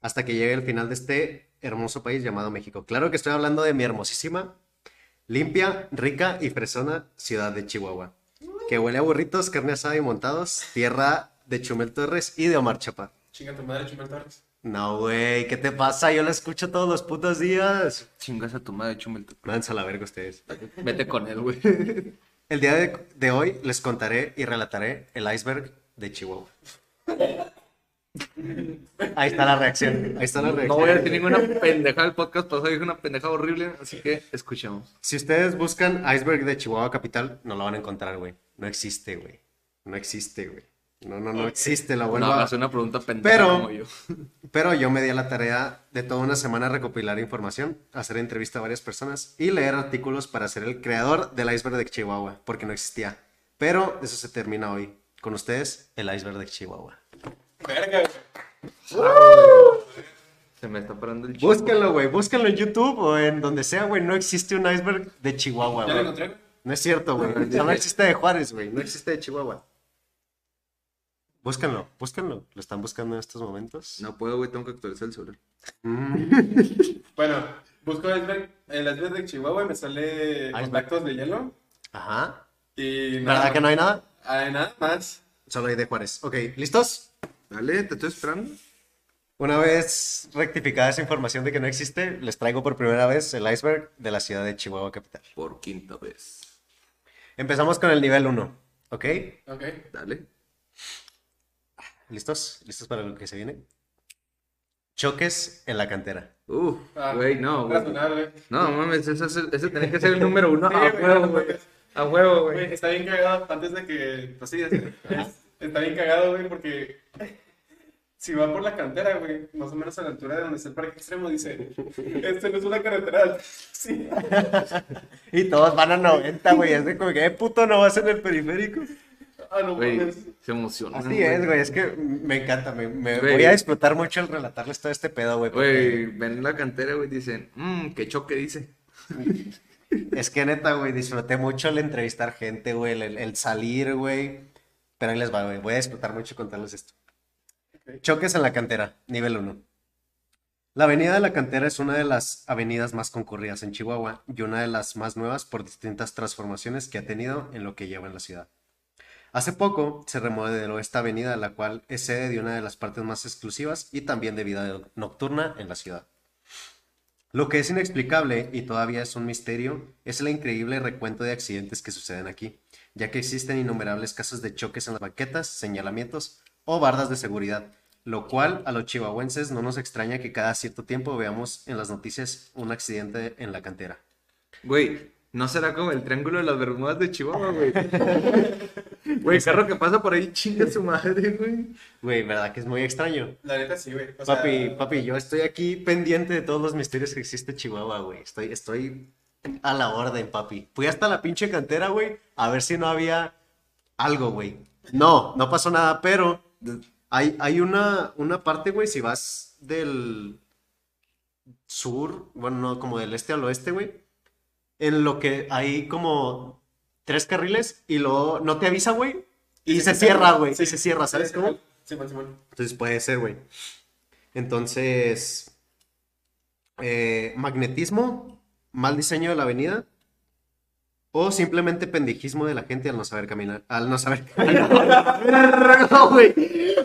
Hasta que llegue el final de este hermoso país llamado México. Claro que estoy hablando de mi hermosísima, limpia, rica y fresona ciudad de Chihuahua. Que huele a burritos, carne asada y montados, tierra de Chumel Torres y de Omar Chaparro. Chinga tu madre, Chumel Torres. No, güey, ¿qué te pasa? Yo la escucho todos los putos días. Chingas a tu madre, Chumel. Mándense a la verga ustedes. Vete con él, güey. El día de, de hoy les contaré y relataré el iceberg de Chihuahua. Ahí está la reacción. Ahí está la reacción. No voy a decir ninguna pendeja del podcast pasado, dije una pendeja horrible, así que escuchemos. Si ustedes buscan iceberg de Chihuahua capital, no lo van a encontrar, güey. No existe, güey. No existe, güey. No, no, no existe. La vuelvo No a- hagas una pregunta pendeja Pero- como yo. Pero yo me di a la tarea de toda una semana recopilar información, hacer entrevista a varias personas y leer artículos para ser el creador del iceberg de Chihuahua, porque no existía. Pero eso se termina hoy. Con ustedes, el iceberg de Chihuahua. Verga, güey. Se me está parando el chico. Búsquenlo, güey. Búsquenlo en YouTube o en donde sea, güey. No existe un iceberg de Chihuahua, Ya lo güey. No es cierto, güey. Solo existe de Juárez, güey. No existe de Chihuahua. Búsquenlo, búsquenlo. ¿Lo están buscando en estos momentos? No puedo, güey, tengo que actualizar el celular. Mm. Bueno, busco el iceberg, el iceberg de Chihuahua y me sale Iceberg. contactos de hielo. Ajá. Y ¿Verdad que no hay nada? Ah, nada más. Solo hay de Juárez. Ok, ¿listos? Dale, te estoy esperando. Una vez rectificada esa información de que no existe, les traigo por primera vez el iceberg de la ciudad de Chihuahua capital. Por quinta vez. Empezamos con el nivel 1, ¿ok? Ok. Dale. ¿Listos? ¿Listos para lo que se viene? Choques en la cantera. Uf, Ah, güey, no, güey. No, mames, ese, ese, ese tenía que ser el número uno. Sí, a huevo, güey. mames. A huevo, Güey, güey. está bien cagado antes de que prosigas. está bien cagado, güey, porque si va por la cantera, güey, más o menos a la altura de donde está el parque extremo, dice, este no es una carretera. Sí. Y todos van a 90, güey. Es de como que, "Eh, puto, no vas en el periférico. Ah, no Güey, mames. se emociona. Así es, güey. Es que me encanta. Me, voy a disfrutar mucho el relatarles todo este pedo, güey. Güey, Porque ven la cantera, güey, dicen, mmm, qué choque dice. es que neta, güey, disfruté mucho el entrevistar gente, güey. El, el salir, güey. Pero ahí les va, güey. Voy a disfrutar mucho contarles esto. Choques en la cantera, nivel 1. La avenida de la cantera es una de las avenidas más concurridas en Chihuahua y una de las más nuevas por distintas transformaciones que ha tenido en lo que lleva en la ciudad. Hace poco se remodeló esta avenida, la cual es sede de una de las partes más exclusivas y también de vida nocturna en la ciudad. Lo que es inexplicable y todavía es un misterio es el increíble recuento de accidentes que suceden aquí, ya que existen innumerables casos de choques en las banquetas, señalamientos o bardas de seguridad, lo cual a los chihuahuenses no nos extraña que cada cierto tiempo veamos en las noticias un accidente en la cantera. Güey, ¿no será como el triángulo de las Bermudas de Chihuahua, güey? Güey, carro que pasa por ahí, chinga su madre, güey. Güey, ¿verdad que es muy extraño? La neta sí, güey. O sea, Papi, papi, yo estoy aquí pendiente de todos los misterios que existe en Chihuahua, güey. Estoy, estoy a la orden, papi. Fui hasta la pinche cantera, güey, a ver si no había algo, güey. No, no pasó nada, pero hay, hay una, una parte, güey, si vas del sur, bueno, no, como del este al oeste, güey, en lo que hay como tres carriles y luego no te avisa, güey. Y, se cierra, güey. sí. Y se cierra, ¿sabes Sí, cómo? Simón, Simón. Entonces puede ser, güey. Entonces, eh, magnetismo, mal diseño de la avenida o simplemente pendejismo de la gente al no saber caminar. Al no saber caminar. no, güey.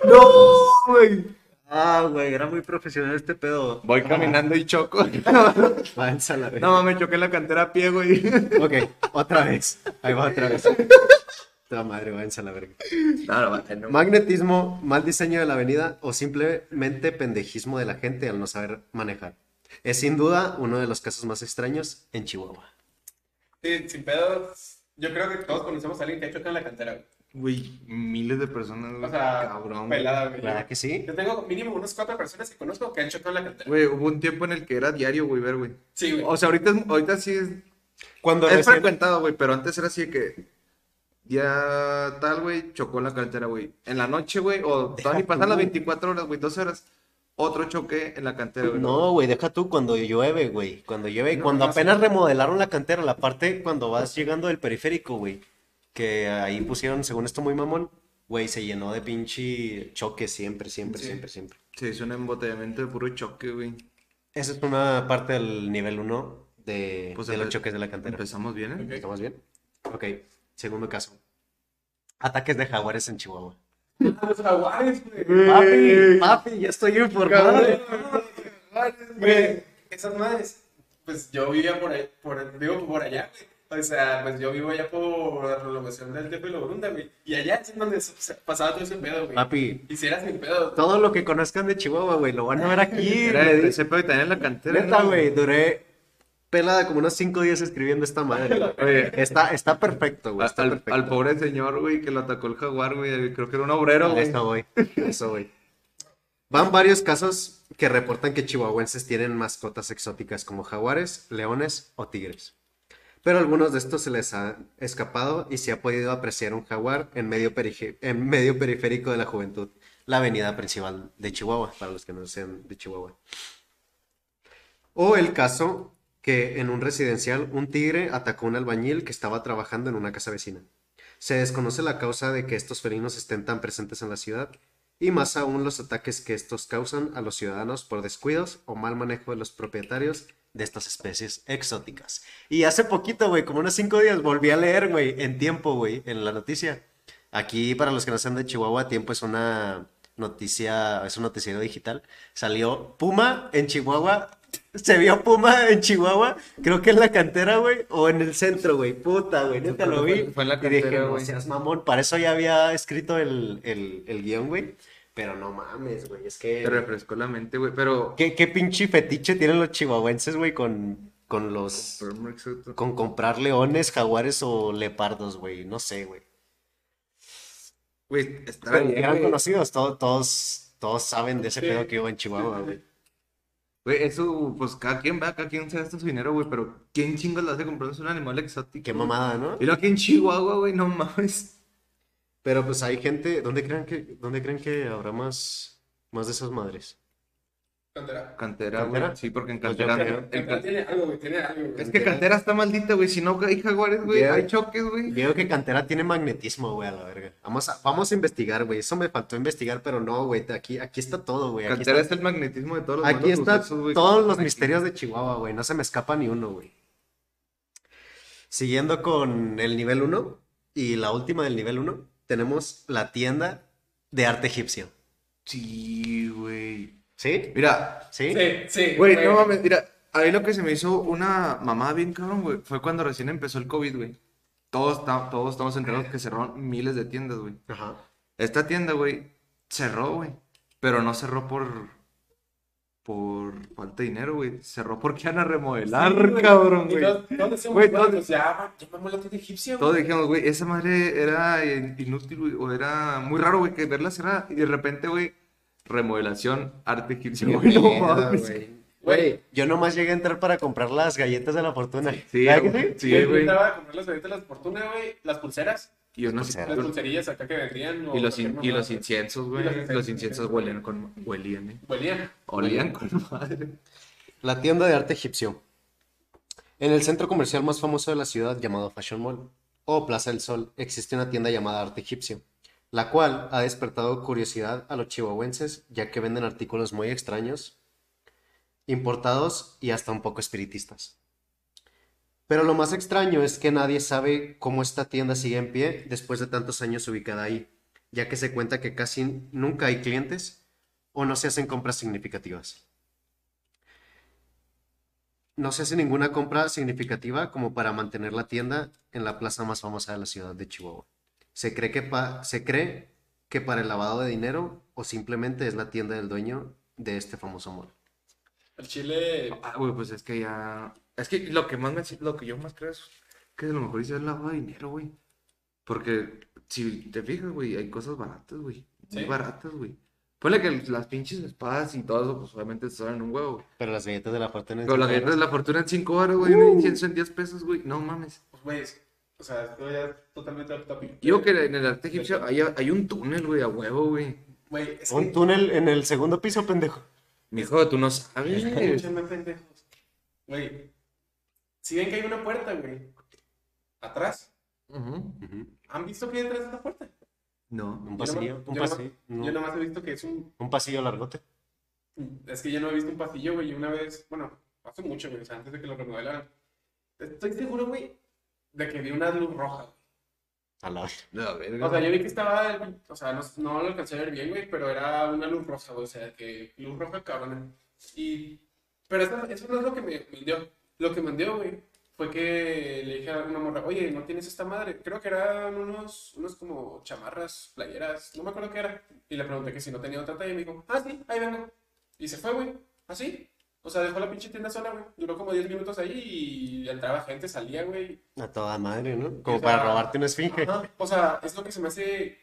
No, güey. Ah, güey, era muy profesional este pedo. Voy caminando y choco. Váyanse a la verga. No mames, choqué en la cantera a pie, güey. Ok, otra vez. Ahí va otra vez. Toda madre, váyanse a la verga. No, no, vale, no. Magnetismo, mal diseño de la avenida o simplemente pendejismo de la gente al no saber manejar. Es sin duda uno de los casos más extraños en Chihuahua. Sí, sin pedos. Yo creo que todos conocemos a alguien que ha chocado en la cantera, güey. Güey, miles de personas, güey. O sea, cabrón. güey. pelada, güey. ¿Verdad que sí? Yo tengo mínimo unas cuatro personas que conozco que han chocado la cantera. Güey, hubo un tiempo en el que era diario, güey, ver, güey. Sí, güey. O sea, ahorita, es- ahorita sí es, Cuando es recién- frecuentado, güey, pero antes era así de que ya tal, güey, chocó la carretera, güey. En la noche, güey, o todavía ni pasan las 24 horas, güey, 12 horas, otro choque en la cantera, güey. No, güey, deja tú cuando llueve, güey. Cuando llueve, No, cuando apenas remodelaron la cantera, la parte cuando vas llegando del periférico, güey. Que ahí pusieron, según esto, muy mamón. Güey, se llenó de pinche choque siempre, siempre, Sí. siempre, siempre. Se hizo un embotellamiento de puro choque, güey. Esa es una parte del nivel 1 de, Pues de los choques de la cantera. Empezamos bien, ¿eh? Ok. ¿Estamos bien? Ok, segundo caso. Ataques de jaguares en Chihuahua. Ah, Los jaguares, güey. Papi, papi, ya estoy informado. Güey, esas madres. Pues yo vivía por ahí, por, vivo por allá, güey. O sea, pues yo vivo allá por la prolongación del Tepe Logrunda, güey. Y allá es donde pasaba todo ese pedo, güey. Papi, Y si eras mi pedo. todo lo que conozcan de Chihuahua, güey, lo van a ver aquí. Era di- ese pedo y también en la cantera. Neta, ¿no? güey, duré pelada como unos 5 días escribiendo esta madre. güey. Oye, Está, está perfecto, güey. Está al, perfecto. al pobre señor, güey, que lo atacó el jaguar, güey. Creo que era un obrero, güey. Eso, güey. Eso, güey. Van varios casos que reportan que chihuahuenses tienen mascotas exóticas como jaguares, leones o tigres. Pero algunos de estos se les ha escapado y se ha podido apreciar un jaguar en medio, en medio periférico de la juventud, la avenida principal de Chihuahua, para los que no sean de Chihuahua. O el caso que en un residencial un tigre atacó a un albañil que estaba trabajando en una casa vecina. Se desconoce la causa de que estos felinos estén tan presentes en la ciudad y más aún los ataques que estos causan a los ciudadanos por descuidos o mal manejo de los propietarios de estas especies exóticas. Y hace poquito, güey, como unos cinco días, volví a leer, güey, en tiempo, güey, en la noticia. Aquí, para los que no sean de Chihuahua, tiempo es una noticia, es un noticiero digital. Salió Puma en Chihuahua. Se vio Puma en Chihuahua, creo que en la cantera, güey, o en el centro, güey. Puta, güey, neta lo vi. Fue en la cantera, güey. seas mamón. Para eso ya había escrito el, el, el guion, güey. Pero no mames, güey, es que... Te refrescó la mente, güey. Pero. ¿Qué, qué pinche fetiche tienen los chihuahuenses, güey, con, con los... Con comprar leones, jaguares o leopardos, güey. No sé, güey. Güey, eran güey. conocidos, todos, todos, todos saben de ese Sí. pedo que hubo en Chihuahua, güey. Güey, eso, pues cada quien va, cada quien se gasta su dinero, güey. Pero ¿quién chingas lo hace comprándose un animal exótico? Qué mamada, ¿no? Y aquí en Chihuahua, güey, no mames. Pero pues hay gente, ¿dónde creen que, dónde creen que habrá más, más de esas madres? Cantera. Cantera, güey. Sí, porque en Pues cantera. creo. en Cantera can- tiene algo, güey. Tiene algo, güey. Es que cantera está maldita, güey. Si no hay jaguares, güey, Yeah. hay choques, güey. Veo que Cantera tiene magnetismo, güey, a la verga. Vamos a, vamos a investigar, güey. Eso me faltó investigar, pero no, güey. Aquí, aquí está todo, güey. Aquí Cantera es está, el magnetismo de todos los aquí malos está sucesos, güey, que todos los aquí. misterios de Chihuahua, güey. No se me escapa ni uno, güey. Siguiendo con el nivel 1 y la última del nivel 1, tenemos la tienda de arte egipcio. Sí, güey. ¿Sí? Mira, ¿Sí? Sí, sí. güey, no mames, mira. A mí lo que se me hizo una mamá bien cabrón, güey, fue cuando recién empezó el COVID, güey. Todos, todos estamos enterados que cerraron miles de tiendas, güey. Ajá. Esta tienda, güey, cerró, güey. Pero no cerró por. Por falta de dinero, güey. Cerró porque iban a remodelar, Sí, güey. cabrón, güey. todos decíamos, Güey, todos- pues ya, llamamos la tienda egipcia, Todos güey. dijimos, güey, esa madre era in- inútil, güey, o era muy raro, güey, que verla cerrada. Y de repente, güey, remodelación, arte egipcio, güey. no Mierda, mames. güey. Güey, yo nomás llegué a entrar para comprar las galletas de la fortuna. Sí, ¿Verdad que güey, sí? sí, Yo güey. intentaba comprar las galletas de la fortuna, güey. Las pulseras. Y, Pulseras. Las pulserillas acá que vendían. o y los, in- cualquier y los inciensos, güey. Los inciensos, Los inciensos huelían con. Huelían, eh. Huelían. Olían con madre. La tienda de arte egipcio. En el centro comercial más famoso de la ciudad llamado Fashion Mall. o Plaza del Sol existe una tienda llamada Arte Egipcio, la cual ha despertado curiosidad a los chihuahuenses ya que venden artículos muy extraños, importados y hasta un poco espiritistas. Pero lo más extraño es que nadie sabe cómo esta tienda sigue en pie después de tantos años ubicada ahí, ya que se cuenta que casi nunca hay clientes o no se hacen compras significativas. No se hace ninguna compra significativa como para mantener la tienda en la plaza más famosa de la ciudad de Chihuahua. Se cree que, pa- se cree que para el lavado de dinero o simplemente es la tienda del dueño de este famoso mall. El chile. Ah, güey, pues es que ya. Es que lo que más me, lo que yo más creo es que a lo mejor hice el lavado de dinero, güey. Porque si te fijas, güey, hay cosas baratas, güey. Muy Sí. baratas, güey. Ponle que las pinches espadas y todo eso, pues obviamente te salen un huevo. güey. Pero las galletas de la fortuna en Pero las galletas de la fortuna en 5 horas, güey, incienso en 10 pesos, güey. No mames. Pues, güey, es- o sea, esto ya es totalmente topic. Digo que en el arte egipcio hay, hay un túnel, güey, a huevo, güey. Güey, es Un que. túnel en el segundo piso, pendejo. Mijo, tú no sabes. Escúchenme, pendejos. Güey, si ven que hay una puerta, güey, atrás. ¿han visto que hay detrás de esa puerta? No. Un Yo pasillo, nomás- un yo nomás- pasillo. no, Yo nomás he visto que es un. Un pasillo largote. Es que yo no he visto un pasillo, güey, y una vez, bueno, hace mucho, güey, o sea, antes de que lo remodelaran. Estoy seguro, güey, de que vi una luz roja. güey. A la La verga. O sea, yo vi que estaba, o sea, no, no lo alcancé a ver bien, güey, pero era una luz roja, güey, o sea, que luz roja cabrona. Y, pero eso, eso no es lo que me, me dio. Lo que dio, güey, fue que le dije a una morra, oye, ¿no tienes esta madre? Creo que eran unos, unos como chamarras, playeras, no me acuerdo qué era. Y le pregunté que si no tenía otra talla y me dijo, ah, sí, ahí vengo. Y se fue, güey, así. O sea, dejó la pinche tienda sola, güey. Duró como 10 minutos ahí y entraba gente, salía, güey. A toda madre, ¿no? Como O sea, para robarte una esfinge. Ajá, O sea, es lo que se me hace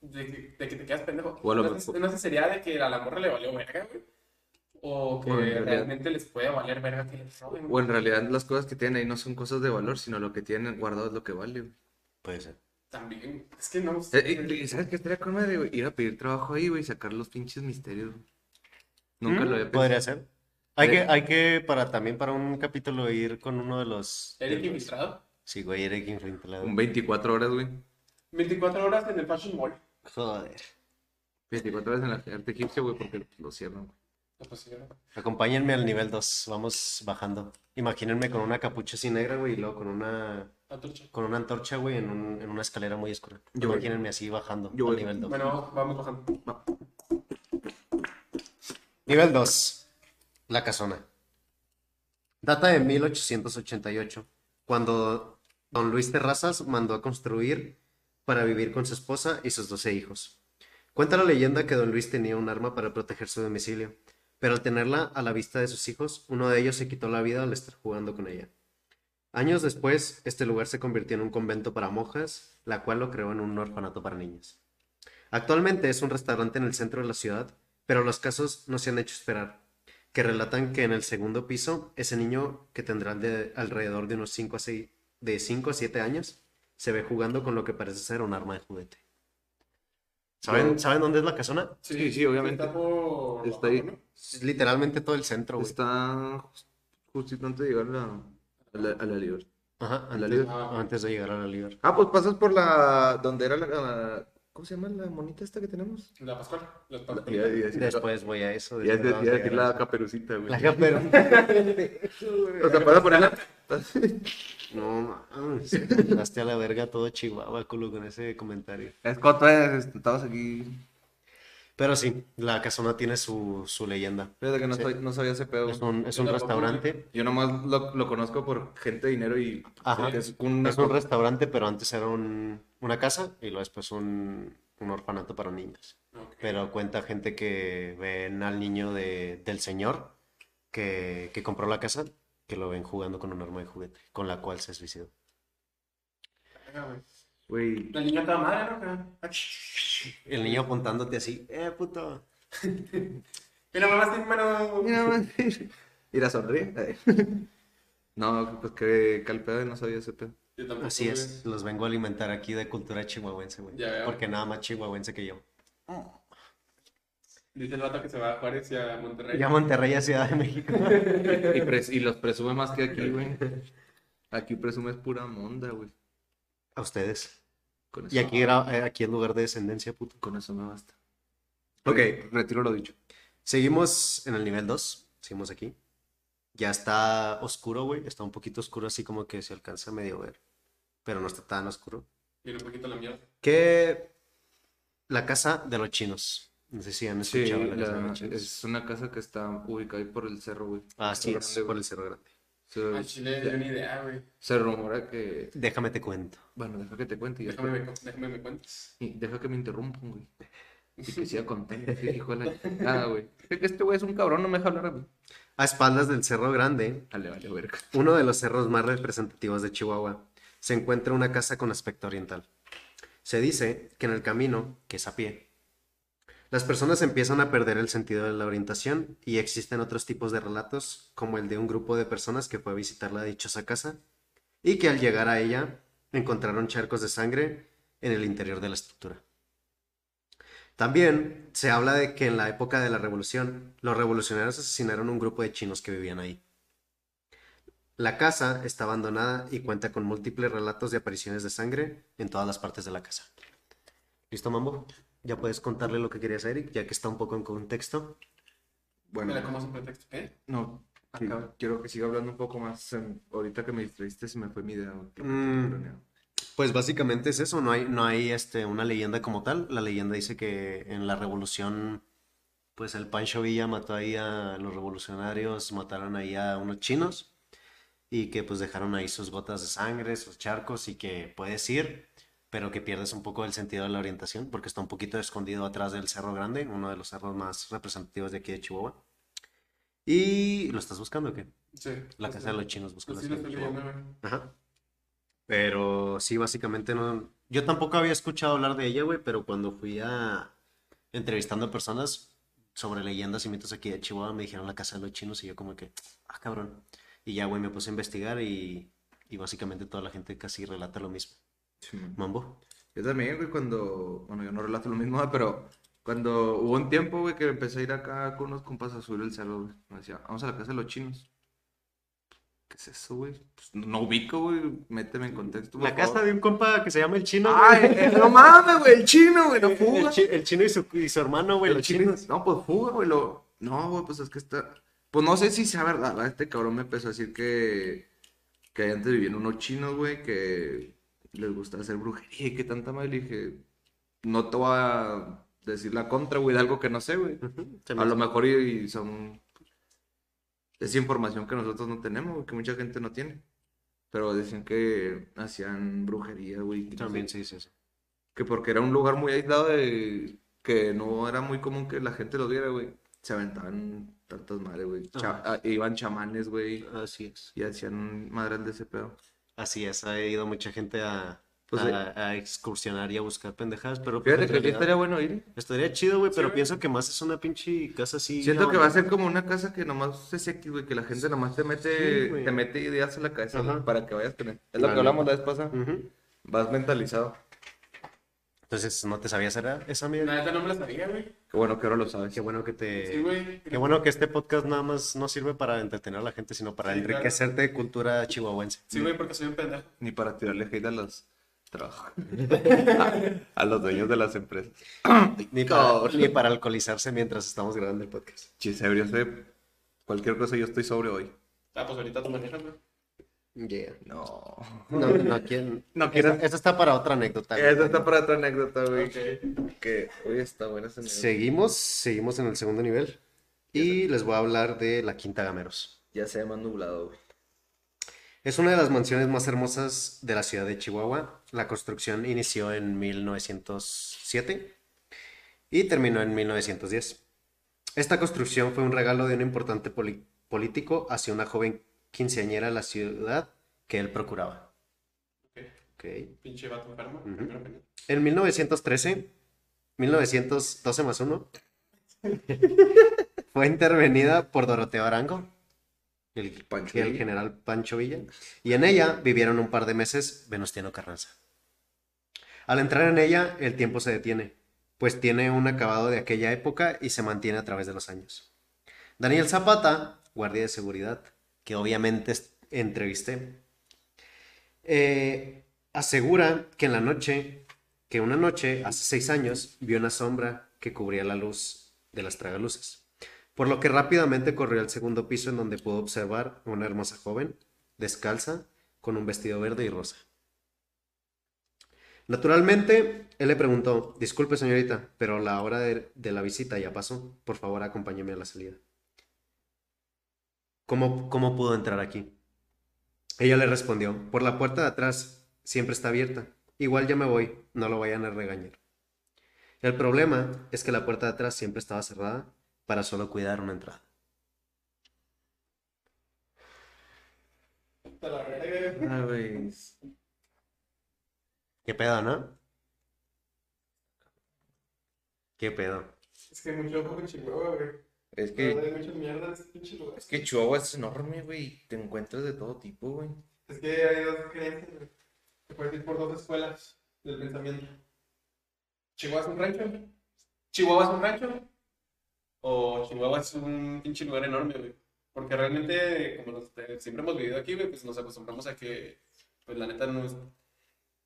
de, que- de que te quedas pendejo. O a lo no, sé, mejor- no sé si sería de que a la morra le valió verga, güey. O que O en realidad- realmente les puede valer verga que les roben. O en realidad las cosas que tienen ahí no son cosas de valor, sino lo que tienen guardado es lo que vale, güey. Puede ser. También, es que no Eh, y ¿Sabes qué estaría con madre, güey? Ir a pedir trabajo ahí, güey, y sacar los pinches misterios. güey. Nunca lo había Mm, Podría pensado. ser. Hay Eh. que, hay que, para también para un capítulo, ir con uno de los... Eric infiltrado. Sí, güey, Eric infiltrado. Un 24 horas, güey. 24 horas en el Fashion Mall. Joder. 24 horas en la arte egipcio, güey, porque lo cierran. güey. Pues. Acompáñenme al nivel 2. Vamos bajando. Imagínense con una capucha así negra, güey, y luego con una, La trucha. con una antorcha, güey, en, un- en una escalera muy oscura. Yo voy. Imagínense así bajando Yo al voy. nivel 2. Bueno, vamos bajando. Nivel 2. La casona. Data de 1888, cuando don Luis Terrazas mandó a construir para vivir con su esposa y sus 12 hijos. Cuenta la leyenda que don Luis tenía un arma para proteger su domicilio, pero al tenerla a la vista de sus hijos, uno de ellos se quitó la vida al estar jugando con ella. Años después, este lugar se convirtió en un convento para monjas, la cual lo creó en un orfanato para niños. Actualmente es un restaurante en el centro de la ciudad, pero los casos no se han hecho esperar, que relatan que en el segundo piso, ese niño que tendrá de alrededor de unos 5 a 6, de 5 a 7 años, se ve jugando con lo que parece ser un arma de juguete. ¿Saben, ¿saben dónde es la casona? Sí, sí, obviamente. Está por. Está ahí. Es literalmente todo el centro, güey. Está just- justito antes de llegar a la, a la, a la Liber. Ajá, a la antes, liga. antes de llegar a la liga. Ah, pues pasas por la... donde era la... la- ¿Cómo se llama la monita esta que tenemos? La Pascual. Después voy a eso. ya- decir la caperucita, güey. La capero. O sea, pasa por ahí la... No mames, mandaste a la verga todo Chihuahua, culo, con ese comentario. Es coto, es, estabas aquí... Pero sí, la casona tiene su, su leyenda. Fíjate que no, Sí. soy- no sabía ese pedo. Es un, es un restaurante. Yo nomás lo, lo conozco por gente de dinero y... Ajá. es una Es un restaurante, pero antes era un- una casa y luego después un, un orfanato para niños. Pero cuenta gente que ven al niño de, del señor que, que compró la casa, que lo ven jugando con un arma de juguete, con la cual se suicidó. Güey, La niña toda madre, ¿no? Ah, El niño apuntándote así, ¡eh, puto! Mira, mamá, sin mano. Mira, man. Mira, sonríe. No, pues que calpeado no sabía ese pedo. Así es, los vengo a alimentar aquí de cultura chihuahuense, güey. Porque nada más chihuahuense que yo. Dice el vato que se va a Juárez y a Monterrey. Ya Monterrey a Ciudad de México. Y, pres- y los presume más que aquí, güey. Aquí presumes pura monda, güey. A ustedes. Con eso, Y aquí, eh, aquí en lugar de descendencia, puto. con eso me basta. Ok. Retiro lo dicho. Seguimos en el nivel 2. Seguimos aquí. Ya está oscuro, güey. Está un poquito oscuro, así como que se alcanza a medio ver. Pero no está tan oscuro. Mira un poquito la mierda. Que la casa de los chinos. No sé si han Sí, escuchado la casa de chinos. es una casa que está ubicada ahí por el cerro, güey. Así Cerro es, Grande, por el Cerro Grande. Se, Al chile, yo ni idea, güey. se rumora que... Déjame te cuento. Bueno, deja que te cuente y ya Déjame, me, déjame me cuentes. Y deja que me interrumpan, güey. Y que siga contando, sí, hijo de la chingada, güey. Es que este güey es un cabrón, no me deja hablar a mí. A espaldas del Cerro Grande, Vale, vale, verga. uno de los cerros más representativos de Chihuahua, se encuentra una casa con aspecto oriental. Se dice que en el camino, que es a pie, las personas empiezan a perder el sentido de la orientación y existen otros tipos de relatos, como el de un grupo de personas que fue a visitar la dichosa casa y que al llegar a ella encontraron charcos de sangre en el interior de la estructura. También se habla de que en la época de la revolución, los revolucionarios asesinaron un grupo de chinos que vivían ahí. La casa está abandonada y cuenta con múltiples relatos de apariciones de sangre en todas las partes de la casa. ¿Listo, Mambo? Ya puedes contarle lo que querías a Eric, ya que está un poco en contexto. Bueno, Mira cómo es un pretexto. ¿Qué? no, sí, Acaba. quiero que siga hablando un poco más. ahorita que me distraíste se me fue mi idea. Mm. Pues básicamente es eso, no hay, no hay este, una leyenda como tal. La leyenda dice que en la revolución, pues el Pancho Villa mató ahí a los revolucionarios, mataron ahí a unos chinos y que pues dejaron ahí sus gotas de sangre, sus charcos y que puedes ir, pero que pierdes un poco el sentido de la orientación porque está un poquito escondido atrás del Cerro Grande, uno de los cerros más representativos de aquí de Chihuahua. ¿Y lo estás buscando o qué? Sí. La casa de los chinos, busca sí. Ajá. Pero sí, básicamente no. Yo tampoco había escuchado hablar de ella, güey, pero cuando fui a entrevistando a personas sobre leyendas y mitos aquí de Chihuahua, me dijeron la casa de los chinos y yo como que, ah, cabrón. Y ya, güey, me puse a investigar y, y básicamente toda la gente casi relata lo mismo. Sí. Mambo. Yo también, güey, cuando. Bueno, yo no relato lo mismo, pero cuando hubo un tiempo, güey, que empecé a ir acá con unos compas a subir el cerro, güey. Me decía, vamos a la casa de los chinos. ¿Qué es eso, güey? Pues no ubico, güey. Méteme en contexto. La casa favor. de un compa que se llama el chino, Ay, güey. eh, no mames, güey, el chino, güey, no El, fuga. chi- el chino y su, y su hermano, güey, El los chino- chinos. No, pues fuga, güey. Lo... No, güey, pues es que está. Pues no sé si sea verdad, ¿verdad? Este cabrón me empezó a decir que. Que ahí antes vivían unos chinos, güey, que les gusta hacer brujería y que tanta madre. Le dije, no te voy a decir la contra, güey, de algo que no sé, güey. A lo mejor y, y son. Es información que nosotros no tenemos, güey, que mucha gente no tiene. Pero decían que hacían brujería, güey. También se dice eso. que porque era un lugar muy aislado de que no era muy común que la gente lo viera, güey. Se aventaban tantas madres, güey. Cha- ah, iban chamanes, güey. Así es. Y hacían madres de ese pedo. Así es, ha ido mucha gente a, Pues, a, a excursionar y a buscar pendejadas, pero pues, Fíjate que realidad- estaría bueno ir. estaría chido, güey, pero pienso que más es una pinche casa así. Siento que va a ser como una casa que nomás es X, güey, que la gente nomás te mete, te mete ideas en la cabeza Ajá. para que vayas con él. Es lo que hablamos la vez pasada. Vas mentalizado. Entonces, ¿no te sabías esa, esa mierda? La neta no me la sabía, güey. Qué bueno que ahora lo sabes. Qué bueno que te... Sí, güey. Qué bueno que este podcast nada más no sirve para entretener a la gente, sino para Sí, claro. enriquecerte de cultura chihuahuense. Sí, güey, porque soy un pendejo. Ni para tirarle hate a los trabajos. a, a los dueños de las empresas. Ni para, ni para alcoholizarse mientras estamos grabando el podcast. Chis, ebrio, sé. Cualquier cosa, yo estoy sobre hoy. Ah, pues ahorita tú manejas, güey. Yeah. No. No, no quieren... No quiero- Eso, eso está para otra anécdota. güey. Esa está para otra anécdota, güey. Ok. Que, oye, está buena esa anécdota. Seguimos, seguimos en el segundo nivel. Y les voy a hablar de la Quinta Gameros. Ya se llama nublado, güey. Es una de las mansiones más hermosas de la ciudad de Chihuahua. La construcción inició en 1907 y terminó en 1910. Esta construcción fue un regalo de un importante poli- político hacia una joven quinceañera la ciudad que él procuraba. Ok. Ok. Pinche vato enfermo. Nada. En 1913, 1912 más 1, fue intervenida por Doroteo Arango, el, Pancho el Villa. general Pancho Villa, y en ella vivieron un par de meses Venustiano Carranza. Al entrar en ella, el tiempo se detiene, pues tiene un acabado de aquella época y se mantiene a través de los años. Daniel Zapata, guardia de seguridad, que obviamente entrevisté, eh, asegura que en la noche, que una noche, hace seis años, vio una sombra que cubría la luz de las tragaluces. Por lo que rápidamente corrió al segundo piso en donde pudo observar a una hermosa joven, descalza, con un vestido verde y rosa. Naturalmente, él le preguntó, disculpe señorita, pero la hora de, de la visita ya pasó. Por favor, acompáñeme a la salida. ¿Cómo, ¿Cómo pudo entrar aquí? Ella le respondió, por la puerta de atrás siempre está abierta. Igual ya me voy, no lo vayan a regañar. El problema es que la puerta de atrás siempre estaba cerrada para solo cuidar una entrada. ¿Qué pedo, no? ¿Qué pedo? Es que mucho ojo con Chihuahua, güey. Es Que... Hay pinche lugar. es que Chihuahua es enorme, güey. Te encuentras de todo tipo, güey. Es que hay dos creencias, güey. Se puede ir por dos escuelas del pensamiento. ¿Chihuahua es un rancho? ¿Chihuahua es un rancho? ¿O Chihuahua es un pinche lugar enorme, güey? Porque realmente, como nos- siempre hemos vivido aquí, güey, pues nos acostumbramos a que, pues la neta no es...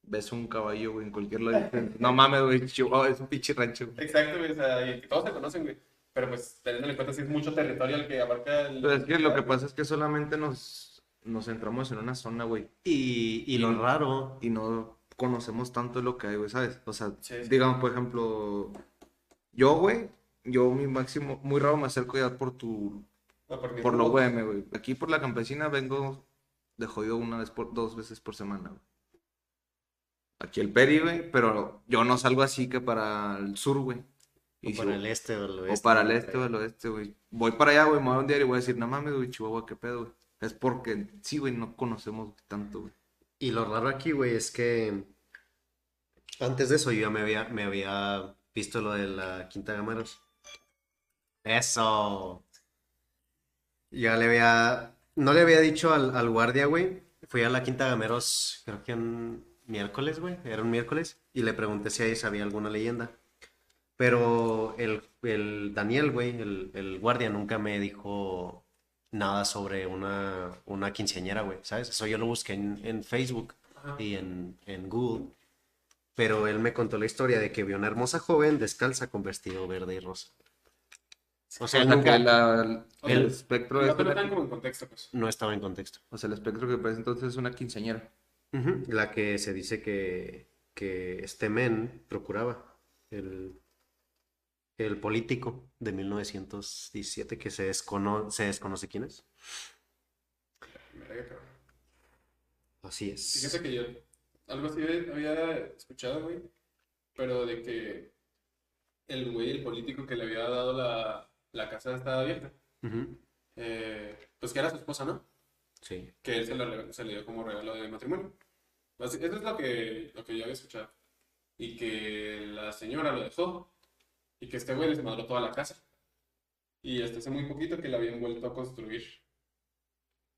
Ves un caballo, güey, en cualquier lado. No mames, güey. Chihuahua es un pinche rancho. güey". Exacto, güey, o sea, y todos se conocen, güey. Pero pues, teniendo en cuenta, sí es mucho territorio el que abarca el... Pero es que lo que pasa es que solamente nos, nos centramos en una zona, güey. Y, y lo raro, y no conocemos tanto lo que hay, güey, ¿sabes? O sea, Sí, sí. digamos, por ejemplo, yo, güey, yo mi máximo, muy raro me acerco ya por tu, No, por tú- lo UM, güey. Aquí por la campesina vengo de jodido una vez por, dos veces por semana, güey. Aquí el Peri, güey, pero yo no salgo así que para el sur, güey. O Y si- para el este o el o oeste. para el este o el oeste, güey. Voy para allá, güey, me voy a un diario y voy a decir, no mames, güey, Chihuahua, qué pedo, güey. Es porque, sí, güey, no conocemos tanto, güey. Y lo raro aquí, güey, es que antes de eso yo ya me había, me había visto lo de la Quinta Gameros. Eso. Ya le había, no le había dicho al, al guardia, güey. Fui a la Quinta Gameros, creo que un miércoles, güey, era un miércoles, y le pregunté si ahí sabía alguna leyenda. Pero el, el Daniel, güey, el, el guardia nunca me dijo nada sobre una, una quinceañera, güey, ¿sabes? Eso yo lo busqué en, en Facebook Ajá. y en, en Google. Pero él me contó la historia de que vio una hermosa joven descalza con vestido verde y rosa. O sea, nunca la- sea, el espectro No una- dan como en contexto, pues. no estaba en contexto. O sea, el espectro que parece entonces es una quinceañera. La que se dice que, que este men procuraba, el, el político de 1917, que se, descono- se desconoce quién es. Así es. Fíjate que yo algo así había escuchado, güey, pero de que el güey, el político que le había dado la, la casa estaba abierta, eh, pues que era su esposa, ¿no? Sí. Que él se, lo- se le dio como regalo de matrimonio. Eso es lo que, lo que yo había escuchado. Y que la señora lo dejó y que este güey desmadró toda la casa. Y hasta hace muy poquito que la habían vuelto a construir.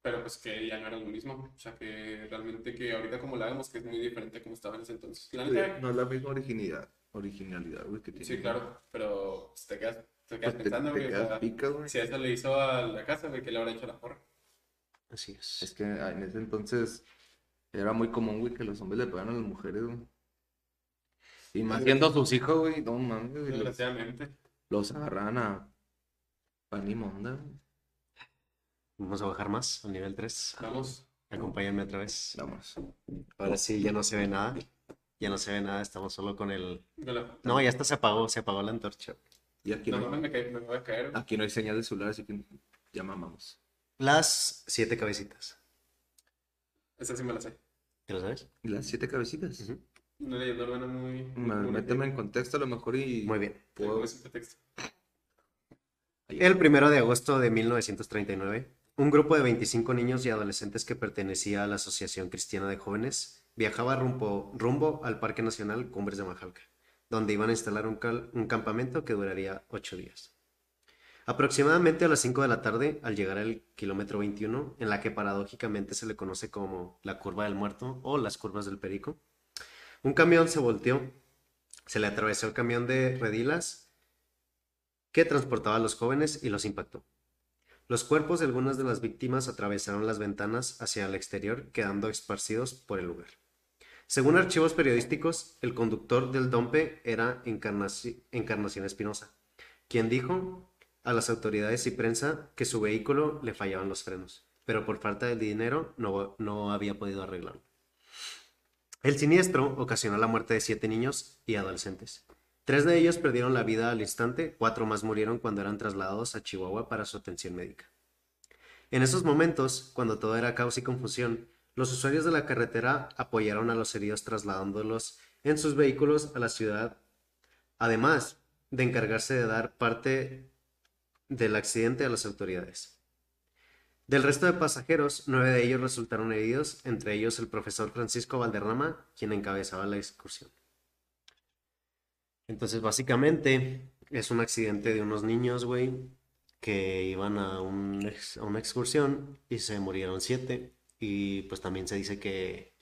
Pero pues que ya no era lo mismo. O sea que realmente que ahorita como la vemos que es muy diferente a como estaba en ese entonces. La neta, No es la misma originalidad, originalidad, güey, que tiene. sí, claro. Pero pues, te quedas, te quedas Pues te, pensando, te güey. o quedas sea, picas, güey. si a eso le hizo a la casa, güey, que le habrá hecho la porra. Así es. Es que en ese entonces era muy común, güey, que los hombres le pegaran a las mujeres, güey. Y más siendo sus hijos, güey, no mames, güey, los, Desgraciadamente. los agarraban a pan y monda, güey. Vamos a bajar más al nivel 3. Vamos. Acompáñenme otra vez. Vamos. Ahora sí, ya no se ve nada. Ya no se ve nada, estamos solo con el... No, ya hasta se apagó, se apagó la antorcha. Y aquí no no, mames, me, cae- me voy a caer. aquí no hay señal de celular, así que ya mamamos. Las siete cabecitas. Esa sí me la sé. ¿Te lo sabes? ¿Y las siete cabecitas? Ujú. Una leyenda urbana muy... Méteme en contexto a lo mejor y Muy bien. puedo... El primero de agosto de 1939, un grupo de 25 niños y adolescentes que pertenecía a la Asociación Cristiana de Jóvenes viajaba rumbo, rumbo al Parque Nacional Cumbres de Majalca, donde iban a instalar un, cal- un campamento que duraría ocho días. Aproximadamente a las 5 de la tarde, al llegar al kilómetro 21, en la que paradójicamente se le conoce como la curva del muerto o las curvas del perico, un camión se volteó, se le atravesó el camión de redilas que transportaba a los jóvenes y los impactó. Los cuerpos de algunas de las víctimas atravesaron las ventanas hacia el exterior, quedando esparcidos por el lugar. Según archivos periodísticos, el conductor del Dompe era Encarnaci- Encarnación Espinosa, quien dijo a las autoridades y prensa que su vehículo le fallaban los frenos, pero por falta de dinero no, no había podido arreglarlo. El siniestro ocasionó la muerte de siete niños y adolescentes. Tres de ellos perdieron la vida al instante, cuatro más murieron cuando eran trasladados a Chihuahua para su atención médica. En esos momentos, cuando todo era caos y confusión, los usuarios de la carretera apoyaron a los heridos trasladándolos en sus vehículos a la ciudad, además de encargarse de dar parte del accidente a las autoridades. Del resto de pasajeros, nueve de ellos resultaron heridos, entre ellos el profesor Francisco Valderrama, quien encabezaba la excursión. Entonces, básicamente, es un accidente de unos niños, güey, que iban a, una excursión y se murieron siete. Y pues también se dice que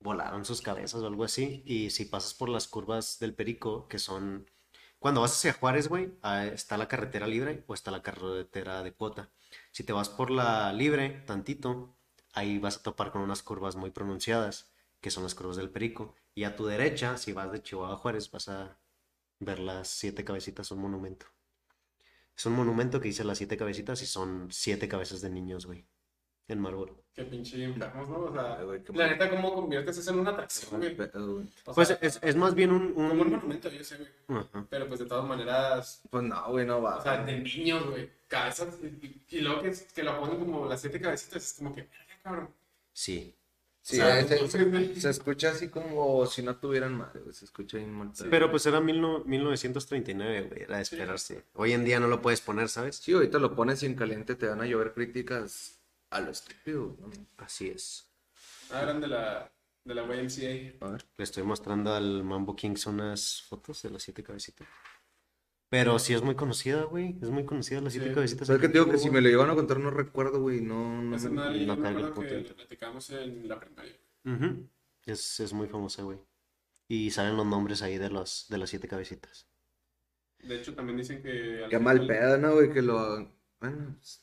volaron sus cabezas o algo así. Y si pasas por las curvas del Perico, que son... Cuando vas hacia Juárez, güey, ah, está la carretera libre o está la carretera de cuota. Si te vas por la libre, tantito, ahí vas a topar con unas curvas muy pronunciadas, que son las curvas del Perico. Y a tu derecha, si vas de Chihuahua a Juárez, vas a ver las siete cabecitas, un monumento. Es un monumento que dice las siete cabecitas y son siete cabezas de niños, güey, en mármol. Qué pinche enfermos, ¿no? O sea, la mal- neta, ¿cómo conviertes eso en una atracción, güey? Pues sea, es, es más bien un... como un un- monumento, yo sé, güey. Ajá. Pero pues de todas maneras, Pues no, güey, no va. o sea, de niños, güey. Cabezas. Y, y luego que, que lo ponen como las siete cabecitas, es como que, cabrón. Sí. Sí, O sea, se, no se- sé, güey. se escucha así como si no tuvieran madre, güey. Se escucha bien mal. pedo. Pero pues era mil no- 1939, güey, era de esperarse. Hoy en día no lo puedes poner, ¿sabes? Sí, ahorita lo pones y en caliente te van a llover críticas a lo estúpido. ¿no? Así es. Ah, eran de la, de la YMCA. A ver. Le estoy mostrando al Mambo Kings unas fotos de las siete cabecitas. Pero sí es muy conocida, güey. Es muy conocida las siete Sí. cabecitas. ¿Sabes aquí te digo? Que si me lo llevan a contar no recuerdo, güey. No, no. Me- no yo me acuerdo que la platicamos en la primaria. Ujú. Es, es muy famosa, güey. Y salen los nombres ahí de los de las siete cabecitas. De hecho, también dicen que Qué mal pedo, ¿no, güey? Que lo. Bueno, pues,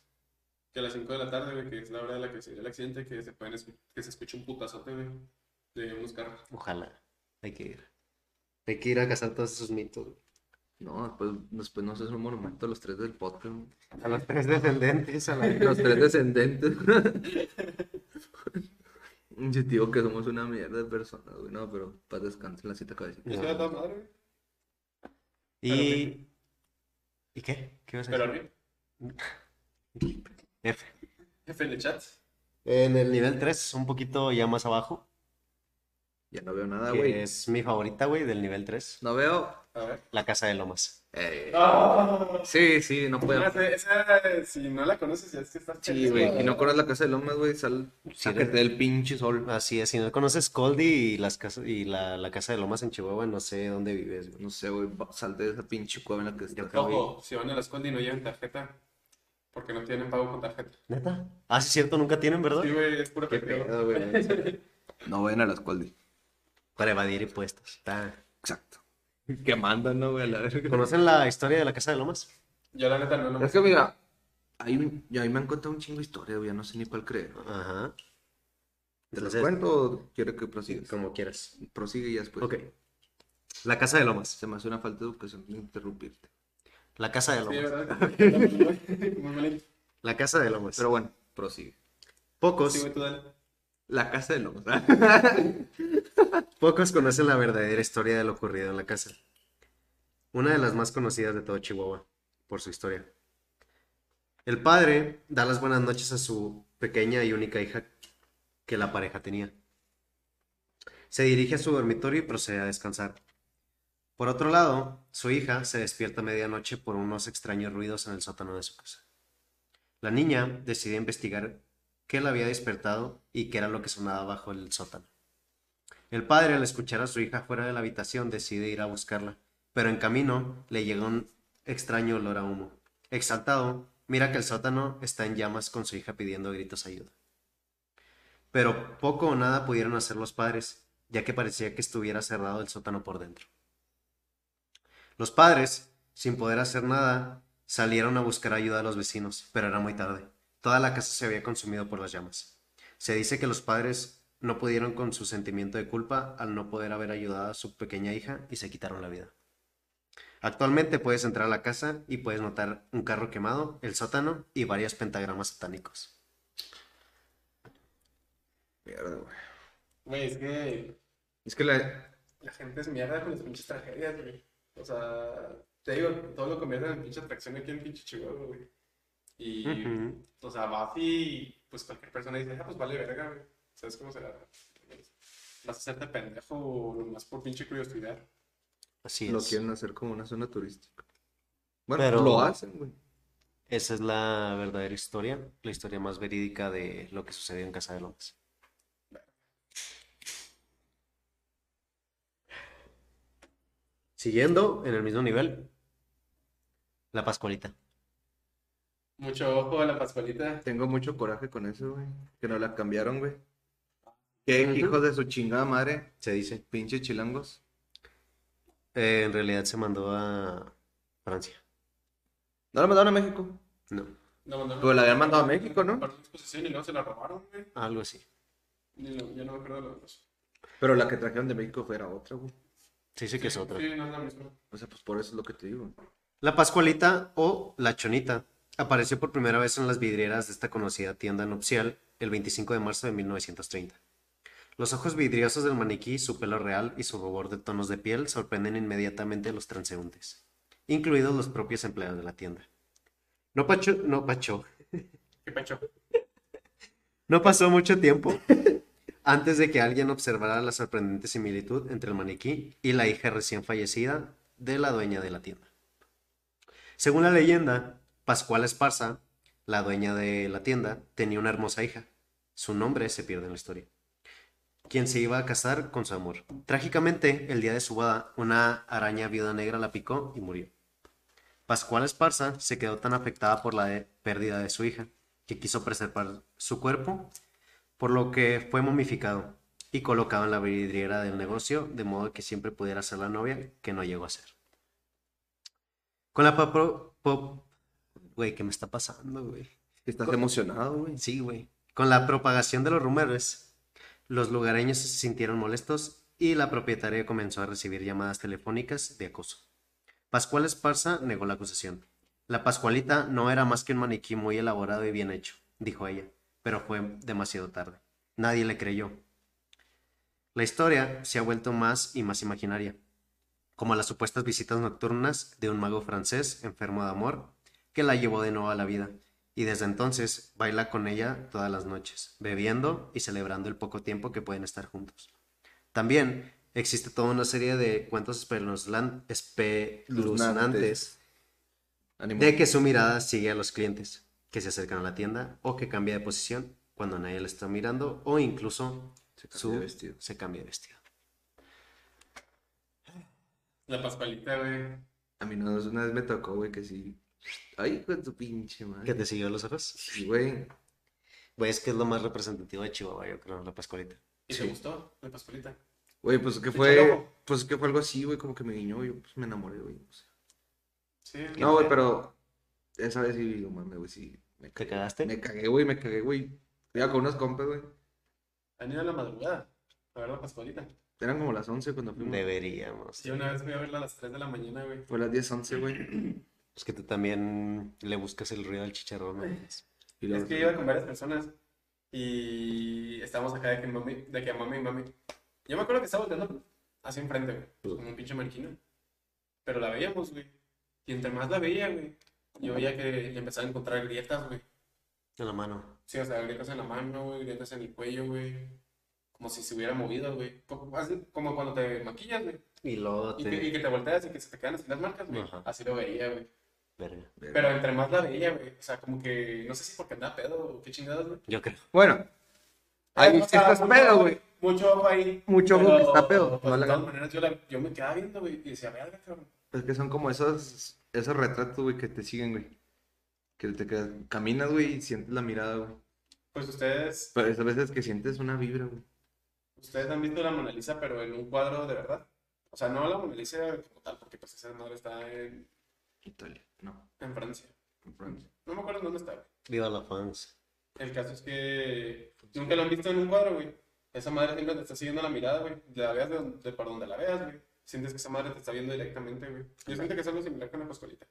que a las 5 de la tarde, güey, que es la hora de la que se dio el accidente, que se pueden que se escucha un putazote, güey, de unos carros. Ojalá. Hay que ir. Hay que ir a cazar todos esos mitos. güey. No, después, después nos haces un monumento a los tres del podcast. A los tres descendentes, a la... Los tres descendentes. Yo digo que somos una mierda de personas, güey. No, pero para descansar era toda madre, güey. Y... ¿Y qué? ¿Qué vas a decir? arriba, F. F en el chat. En el nivel 3, un poquito ya más abajo, Ya no veo nada, güey. es mi favorita, güey, del nivel 3. No veo. A ver. La Casa de Lomas. Eh. Sí, sí, no puedo. Esa, esa, si no la conoces, ya es que estás Sí, güey. Si no conoces la casa de Lomas, güey, sal. Del pinche sol. Así es, si no conoces Coldy y, las casas, y la, la Casa de Lomas en Chihuahua, no sé dónde vives, güey. No sé, güey. Sal de esa pinche cueva en la que estás. Ojo, si van a la escuela y no llevan tarjeta, porque no tienen pago con tarjeta. ¿Neta? Ah, sí, es cierto, nunca tienen, ¿verdad? Sí, güey, es pendejo. pedo, güey. No vayan a la escuela. Para evadir impuestos. Está- Exacto. Que mandan, ¿no, güey? A la verga. ¿Conocen la historia de la Casa de Lomas? Yo la neta no, no. Es que mira, hay un, y a mí me han contado un chingo de historia, güey, ya no sé ni cuál creer. Ajá. ¿Te las cuento o quiero que prosigas? Como quieras. Prosigue y ya después. Ok. La Casa de Lomas. Se me hace una falta de educación interrumpirte. La Casa de Sí, Lomas. La Casa de Lomas. Pero bueno, prosigue. Pocos, Sí, güey, tú dale. La casa de Lomas. Pocos conocen la verdadera historia de lo ocurrido en la casa. Una de las más conocidas de todo Chihuahua, por su historia. El padre da las buenas noches a su pequeña y única hija que la pareja tenía. Se dirige a su dormitorio y procede a descansar. Por otro lado, su hija se despierta a medianoche por unos extraños ruidos en el sótano de su casa. La niña decide investigar qué la había despertado y qué era lo que sonaba bajo el sótano. El padre, al escuchar a su hija fuera de la habitación, decide ir a buscarla, pero en camino le llega un extraño olor a humo. Exaltado, mira que el sótano está en llamas con su hija pidiendo gritos ayuda. Pero poco o nada pudieron hacer los padres, ya que parecía que estuviera cerrado el sótano por dentro. Los padres, sin poder hacer nada, salieron a buscar ayuda a los vecinos, pero era muy tarde. Toda la casa se había consumido por las llamas. Se dice que los padres no pudieron con su sentimiento de culpa al no poder haber ayudado a su pequeña hija y se quitaron la vida. Actualmente puedes entrar a la casa y puedes notar un carro quemado, el sótano y varios pentagramas satánicos. Mierda, güey. Güey, es que Es que la. la gente es mierda con las pinches tragedias, güey. O sea, te digo, todo lo convierten en pinche atracción aquí en pinche Chihuahua, güey. Y, Ujú. o sea, vas y pues cualquier persona dice, ah, pues vale verga, güey. ¿Sabes cómo será? Vas a hacerte pendejo nomás por pinche curiosidad. Así Lo es. quieren hacer como una zona turística. Bueno, Pero- lo hacen, güey. Esa es la verdadera historia, la historia más verídica de lo que sucedió en Casa de Lomas. Siguiendo en el mismo nivel, la Pascualita. Mucho ojo a la Pascualita. Tengo mucho coraje con eso, güey. Que no la cambiaron, güey. Qué Ujú. hijos de su chingada madre. Se dice. Pinche chilangos. Eh, en realidad se mandó a Francia. No la mandaron a México. No, No, mandaron- Pero la habían mandado a México, ¿no? Para exposición y luego se la robaron, güey. algo así. Ni lo- Yo no me acuerdo de lo demás. Pero la que trajeron de México fue era otra, güey. Se dice que es Sí, otra. Sí, no es la misma. O sea, pues por eso es lo que te digo. La Pascualita o la Chonita apareció por primera vez en las vidrieras de esta conocida tienda nupcial el 25 de marzo de 1930. Los ojos vidriosos del maniquí, su pelo real y su rubor de tonos de piel sorprenden inmediatamente a los transeúntes, incluidos los propios empleados de la tienda. No pacho, no pacho, ¿Qué pecho? no pasó mucho tiempo antes de que alguien observara la sorprendente similitud entre el maniquí y la hija recién fallecida de la dueña de la tienda. Según la leyenda, Pascual Esparza, la dueña de la tienda, tenía una hermosa hija. Su nombre se pierde en la historia. Quien se iba a casar con su amor. Trágicamente, el día de su boda, una araña viuda negra la picó y murió. Pascual Esparza se quedó tan afectada por la de- pérdida de su hija que quiso preservar su cuerpo, por lo que fue momificado y colocado en la vidriera del negocio, de modo que siempre pudiera ser la novia, que no llegó a ser. Con la papo... pop- Güey, ¿qué me está pasando, güey? Estás emocionado, güey. Sí, güey. Con la propagación de los rumores, los lugareños se sintieron molestos y la propietaria comenzó a recibir llamadas telefónicas de acoso. Pascual Esparza negó la acusación. La Pascualita no era más que un maniquí muy elaborado y bien hecho, dijo ella, pero fue demasiado tarde. Nadie le creyó. La historia se ha vuelto más y más imaginaria, como las supuestas visitas nocturnas de un mago francés enfermo de amor que la llevó de nuevo a la vida y desde entonces baila con ella todas las noches, bebiendo y celebrando el poco tiempo que pueden estar juntos. También existe toda una serie de cuentos espeluznan- espeluznantes de que su mirada sigue a los clientes que se acercan a la tienda o que cambia de posición cuando nadie le está mirando o incluso Se cambia su- de vestido. se cambia de vestido. La Pascualita, güey. A mí no, una vez me tocó, güey, que sí. Ay, con tu pinche madre. ¿Que te siguió los ojos? Sí, güey. Pues es que es lo más representativo de Chihuahua, yo creo, la Pascualita. ¿Y Sí. te gustó la Pascualita? Güey, pues que fue. Pues que fue algo así, güey, como que me guiñó, yo pues me enamoré, güey. o sea. Sí. No, güey, pero. Esa vez sí, digo, mames, güey, sí. Me ¿Te cagaste? Me cagué, güey, me cagué, güey. Iba con unos compas, güey. Han ido a la madrugada a ver la Pascualita. Eran como las 11 cuando fuimos. Deberíamos. Yo una vez fui a verla a las 3 de la mañana, güey. Fue las 10, 11, güey. Es que tú también le buscas el ruido al chicharrón, ¿no? Y luego- Es que iba con varias personas y estábamos acá de que mami, de que mami, mami. Yo me acuerdo que estaba volteando hacia enfrente, güey, como un pinche marquino. Pero la veíamos, güey. Y entre más la veía, güey, yo veía que le empezaba a encontrar grietas, güey. En la mano. Sí, o sea, grietas en la mano, güey, grietas en el cuello, güey. Como si se hubiera movido, güey. Como, cuando te maquillas, güey. Y luego Y, te... que, y que te volteas y que se te quedan así las marcas, güey. Ajá. Así lo veía, güey. Verga. Pero entre más la veía, güey. O sea, como que, no sé si porque andaba pedo o qué chingados, güey. Yo creo. Bueno, ahí O sí sea, estás mucho pedo, güey. Mucho ojo ahí. Mucho ojo que está pedo, Pues, no de todas maneras, yo, la- yo me quedaba viendo, güey. Y decía, verga, cabrón. Es que son como esos, esos retratos, güey, que te siguen, güey. Que te quedas, caminas, güey, y sientes la mirada, güey. Pues ustedes, Pero esas veces que sientes una vibra, güey. ustedes han visto la Mona Lisa, pero en un cuadro de verdad. O sea, no la Mona Lisa como tal, porque pues esa madre está en, Italia, no, en Francia. en Francia. No me acuerdo en dónde está, güey. Viva la fans. El caso es que nunca lo han visto en un cuadro, güey. esa madre siempre te está siguiendo la mirada, güey. La veas de, donde, de por donde la veas, güey. Sientes que esa madre te está viendo directamente, güey. Yo siento que es algo similar con la coscolita.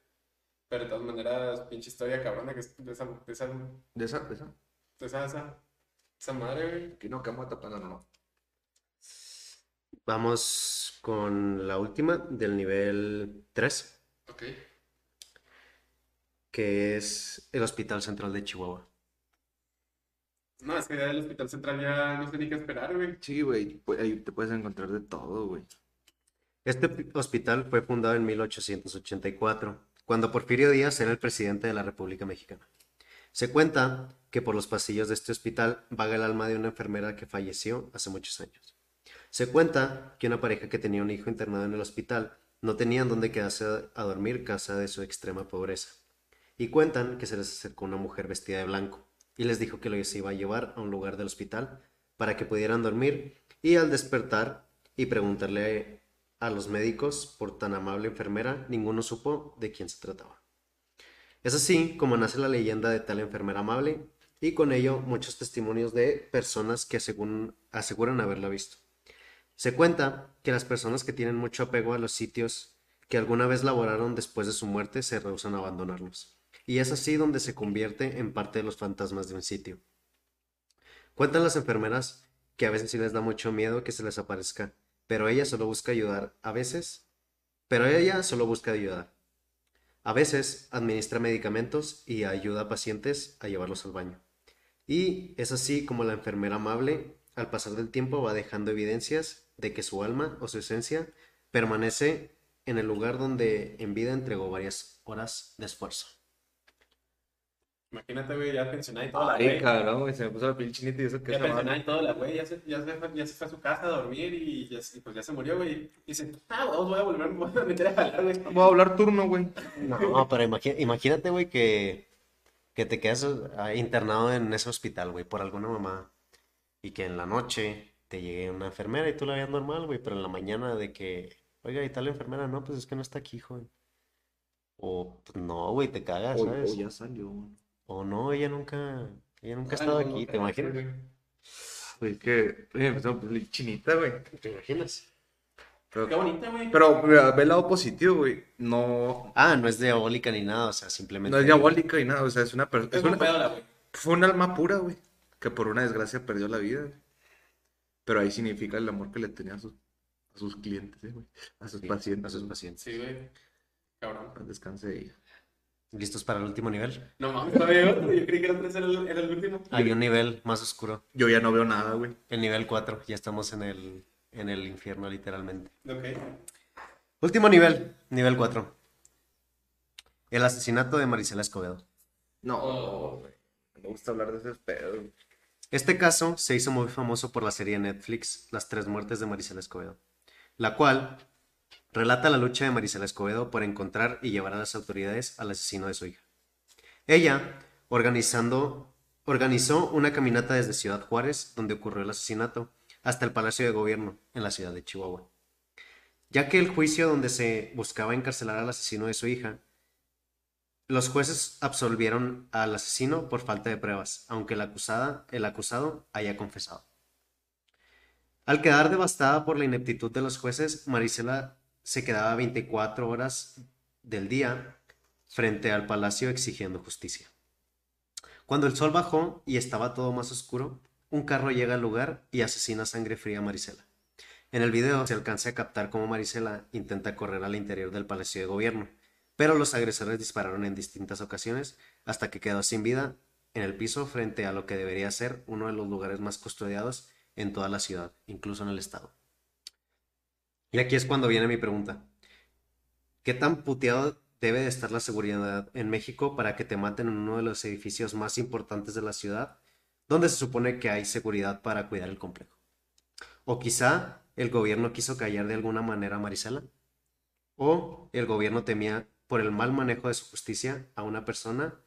Pero de todas maneras, pinche historia cabrona que es de esa, de esa, De esa, de esa. de esa, esa, esa madre, güey. Aquí no, que vamos a tapar, no, no. Vamos con la última del nivel 3, Ok. Que es el Hospital Central de Chihuahua. No, es que ya del hospital central ya no sé ni qué esperar, güey. Sí, güey, pu- ahí te puedes encontrar de todo, güey. Este pi- hospital fue fundado en 1884, cuando Porfirio Díaz era el presidente de la República Mexicana. Se cuenta que por los pasillos de este hospital vaga el alma de una enfermera que falleció hace muchos años. Se cuenta que una pareja que tenía un hijo internado en el hospital no tenían dónde quedarse a- a dormir casa de su extrema pobreza. Y cuentan que se les acercó una mujer vestida de blanco y les dijo que los iba a llevar a un lugar del hospital para que pudieran dormir y al despertar y preguntarle a los médicos por tan amable enfermera, ninguno supo de quién se trataba. Es así como nace la leyenda de tal enfermera amable y con ello muchos testimonios de personas que aseguran, haberla visto. Se cuenta que las personas que tienen mucho apego a los sitios que alguna vez laboraron después de su muerte se rehusan a abandonarlos. Y es así donde se convierte en parte de los fantasmas de un sitio. Cuentan las enfermeras que a veces sí les da mucho miedo que se les aparezca, pero ella solo busca ayudar. A veces, pero ella solo busca ayudar. A veces administra medicamentos y ayuda a pacientes a llevarlos al baño. Y es así como la enfermera amable, al pasar del tiempo, va dejando evidencias de que su alma o su esencia permanece en el lugar donde en vida entregó varias horas de esfuerzo. Imagínate, güey, ya pensionada y toda la Ay, cabrón, güey, se me puso la piel chinita y eso que Ya pensionada y toda la güey, ya se, ya, se, fue- ya se fue a su casa a dormir y, ya, se- pues ya se murió, güey. Y dice, ah, vamos, voy a volver, me voy a meter a jalar, güey. Voy a hablar turno, güey. No, pero imagínate, güey, que, que te quedas ah, internado en ese hospital, güey, por alguna mamá. Y que en la noche te llegue una enfermera y tú la veas normal, güey, pero en la mañana de que, oiga, y tal enfermera, no, pues es que no está aquí, joven. O, pues, no, güey, te cagas, O, ¿sabes? o ya salió, güey. O no, ella nunca, ella nunca ha Ah, estado no, aquí, no, ¿te imaginas? güey. Que, piel chinita, güey. ¿Te imaginas? Pero, Qué bonita, güey. pero mira, ve el lado positivo, güey. No, Ah, no es diabólica ni nada, o sea, simplemente... no es diabólica y nada, o sea, es una persona. Es un pedo la güey. Fue un alma pura, güey. Que por una desgracia perdió la vida, güey. Pero ahí significa el amor que le tenía a sus, a sus clientes, eh, güey. A sus Sí, pacientes. a sus pacientes. Sí, güey. Cabrón. Descanse ella. ¿Listos para el último nivel? No mames, todavía otro. Yo creí que el otro era el, era el último. Hay un nivel más oscuro. Yo ya no veo nada, güey. El nivel 4, ya estamos en el, en el infierno literalmente. Ok. Último nivel, nivel 4. El asesinato de Marisela Escobedo. No, Oh. güey. Me gusta hablar de ese pedo. güey. Este caso se hizo muy famoso por la serie de Netflix Las tres muertes de Marisela Escobedo, la cual relata la lucha de Marisela Escobedo por encontrar y llevar a las autoridades al asesino de su hija. Ella, organizando, organizó una caminata desde Ciudad Juárez, donde ocurrió el asesinato, hasta el Palacio de Gobierno, en la ciudad de Chihuahua. Ya que el juicio donde se buscaba encarcelar al asesino de su hija los jueces absolvieron al asesino por falta de pruebas, aunque la acusada, el acusado haya confesado. Al quedar devastada por la ineptitud de los jueces, Marisela se quedaba 24 horas del día frente al palacio exigiendo justicia. Cuando el sol bajó y estaba todo más oscuro, un carro llega al lugar y asesina sangre fría a Marisela. En el video se alcanza a captar cómo Marisela intenta correr al interior del palacio de gobierno, pero los agresores dispararon en distintas ocasiones hasta que quedó sin vida en el piso frente a lo que debería ser uno de los lugares más custodiados en toda la ciudad, incluso en el estado. Y aquí es cuando viene mi pregunta. ¿Qué tan puteado debe de estar la seguridad en México para que te maten en uno de los edificios más importantes de la ciudad, donde se supone que hay seguridad para cuidar el complejo? O quizá el gobierno quiso callar de alguna manera a Marisela. O el gobierno temía por el mal manejo de su justicia a una persona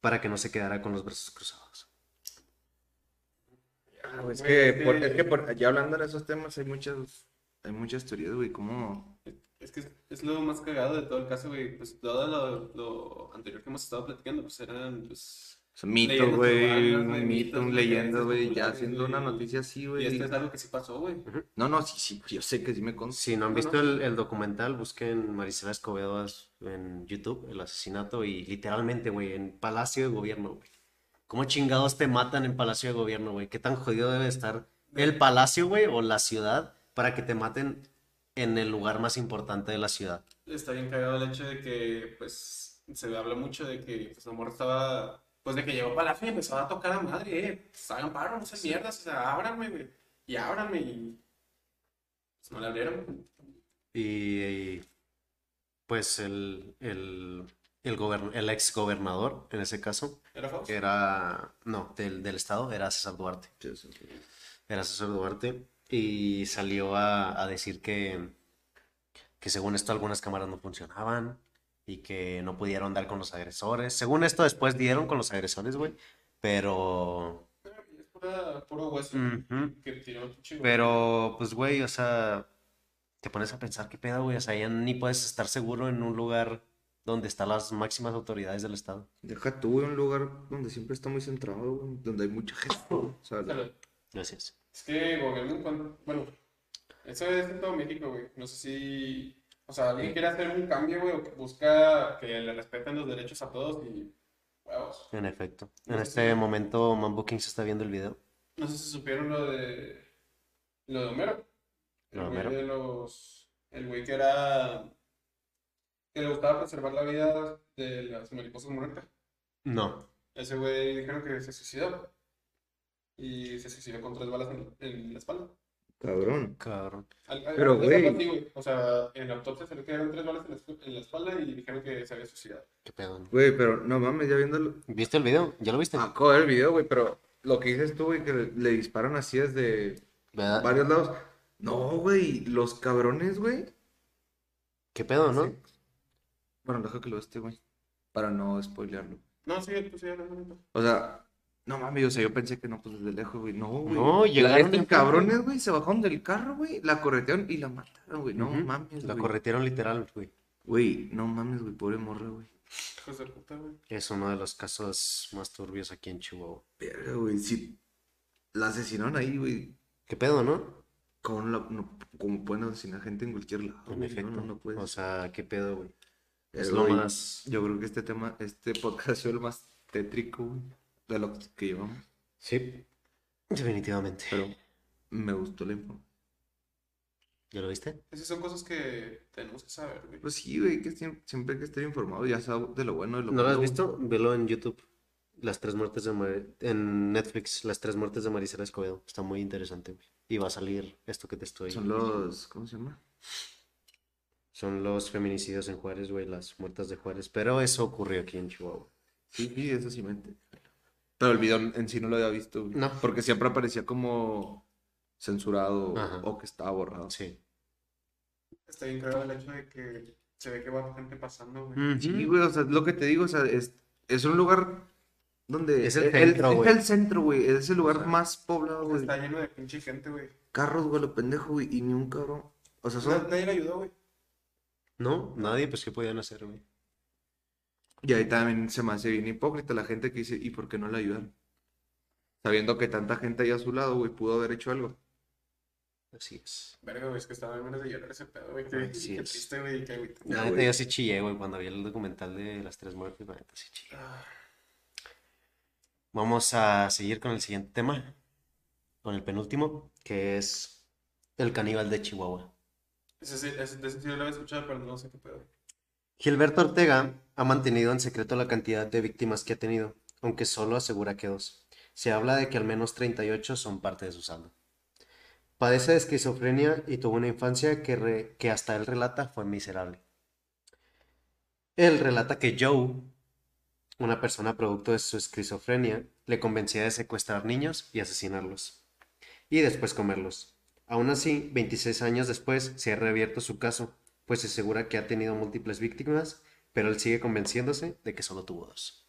para que no se quedara con los brazos cruzados. Es que, es que- ya hablando de esos temas hay muchas, hay muchas teorías, güey, como... Es que es, es lo más cagado de todo el caso, güey. Pues todo lo, lo anterior que hemos estado platicando, pues eran, pues, Es un mito, güey. Un mito, un leyenda, güey. Ya haciendo una noticia así, Y güey. esto es algo que sí pasó, güey. No, no, sí, sí, yo sé que sí me consta. Si no han No, visto no. el, el documental, busquen Marisela Escobedo en YouTube, el asesinato, y literalmente, güey, en Palacio de Gobierno, güey. ¿Cómo chingados te matan en Palacio de Gobierno, güey? ¿Qué tan jodido debe estar el palacio, güey, o la ciudad para que te maten en el lugar más importante de la ciudad? Está bien cagado el hecho de que, pues, se habla mucho de que, pues, la morra estaba, pues, de que llegó para la y empezó a tocar a madre, eh, pues, hagan paro, no sean mierdas, o sea, ábranme, güey, y ábranme, y, pues, no le abrieron. Y, y, pues el, el, el, gobern- el ex gobernador, en ese caso, ¿Era Fox? era, no, del, del estado, era César Duarte. Era César Duarte y salió a, a decir que, que según esto algunas cámaras no funcionaban y que no pudieron dar con los agresores. Según esto después dieron con los agresores, güey, pero... Es pura, puro hueso Ujú. que tiró güey. Pero, pues, güey, o sea, te pones a pensar qué pedo, güey, o sea, ya ni puedes estar seguro en un lugar donde están las máximas autoridades del estado. Deja tú, güey, un lugar donde siempre está muy centrado, güey, donde hay mucha gente. Sea, O sea, Gracias. Es que cuanto, bueno, eso es en todo México, güey. No sé si, o sea, alguien quiere hacer un cambio, güey, o que busca que le respeten los derechos a todos y, huevos. En efecto. En No este si- momento Mambo King se está viendo el video. No sé si supieron lo de, lo de Homero. El ¿Lo de güey Homero? de los, el güey que era, que le gustaba preservar la vida de las mariposas muertas. No. Ese güey dijeron que se suicidó. Y se suicidó con tres balas en, en la espalda. cabrón. Cabrón. Al- al- Pero, güey. O sea, en la autopsia se le quedaron tres balas en la, esp- en la espalda y dijeron que se había suicidado. ¿Qué pedo? no? Güey, pero no mames, ya viéndolo. ¿Viste el video? ¿Ya lo viste? Ah, el video, güey, pero lo que dices tú, güey, que le, le disparan así desde ¿Verdad? varios lados. No, güey, los cabrones, güey. ¿Qué pedo, no? Sí. Bueno, deja que lo esté, güey. Para no spoilearlo. No, sí, pues sí, era bonito. O sea, no mames, o sea, yo pensé que no, pues desde lejos, güey. No, güey. No, llegaron estos cabrones, güey, se bajaron del carro, güey, la corretearon y la mataron, güey. No Ujú. mames, La güey. corretieron literal, güey. Güey, no mames, güey, pobre morra, güey. Es uno de los casos más turbios aquí en Chihuahua. Verga, güey, si la asesinaron ahí, güey. ¿Qué pedo, no? ¿Cómo, la- no- cómo pueden asesinar gente en cualquier lado? En güey? efecto. No, no, no puedes. O sea, ¿qué pedo, güey? Es Eh, lo güey, más... Yo creo que este tema, este podcast ha sido el más tétrico, güey, de lo que llevamos. Sí. Definitivamente. Pero me gustó la información. ¿Ya lo viste? Esas son cosas que tenemos que saber, güey. Pues sí, güey, que siem- siempre hay que estar informado, ya sabes de lo bueno y de lo ¿No lo has malo, güey. visto? Velo en YouTube. Las tres muertes de Mar- en Netflix, las tres muertes de Marisela Escobedo. Está muy interesante, güey. Y va a salir esto que te estoy. Son los, ¿cómo se llama? Son los feminicidios en Juárez, güey, las muertas de Juárez. Pero eso ocurrió aquí en Chihuahua. Sí, sí, eso sí me. Pero el video en sí no lo había visto, güey. No. Porque siempre aparecía como censurado Ajá. o que estaba borrado. Sí. Está bien claro el hecho de que se ve que va gente pasando, güey. Sí, güey, o sea, lo que te digo, o sea, es, es un lugar donde... Es el centro, Es güey. el centro, güey, es el lugar O sea, más poblado, güey. Está lleno de pinche gente, güey. Carros, güey, lo pendejo, güey, y ni un cabrón. O sea, son... Nadie le ayudó, güey. No, nadie, pues, ¿qué podían hacer, güey? Y ahí también se me hace bien hipócrita la gente que dice, ¿y por qué no le ayudan? Sabiendo que tanta gente ahí a su lado, güey, pudo haber hecho algo. Así es. Verga, güey, es que estaba en menos de llorar ese pedo, güey. Qué, Así qué es. triste, güey. Qué agüita. La neta, güey. yo sí chillé, güey, cuando vi el documental de las tres muertes, la neta sí chillé. Ah, Vamos a seguir con el siguiente tema, con el penúltimo, que es el caníbal de Chihuahua. Ese, sí- ese, ese sí lo había escuchado, pero no sé qué pedo. Gilberto Ortega ha mantenido en secreto la cantidad de víctimas que ha tenido, aunque solo asegura que dos. Se habla de que al menos 38 son parte de su saldo. Padece de esquizofrenia y tuvo una infancia que, hasta él relata fue miserable. Él relata que Joe, una persona producto de su esquizofrenia, le convencía de secuestrar niños y asesinarlos, y después comerlos. Aún así, 26 años después, se ha reabierto su caso, pues se asegura que ha tenido múltiples víctimas, pero él sigue convenciéndose de que solo tuvo dos.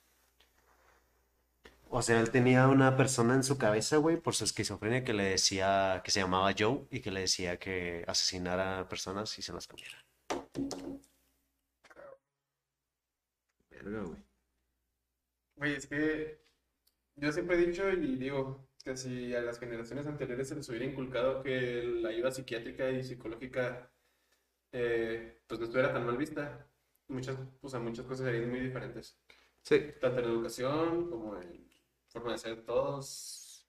O sea, él tenía una persona en su cabeza, güey, por su esquizofrenia que le decía, que se llamaba Joe y que le decía que asesinara a personas y se las comiera. Verga, güey. Güey, es que yo siempre he dicho y digo que si a las generaciones anteriores se les hubiera inculcado que la ayuda psiquiátrica y psicológica eh, pues no estuviera tan mal vista, muchas, o sea, muchas cosas serían muy diferentes. Sí. Tanto en educación como en forma de ser todos.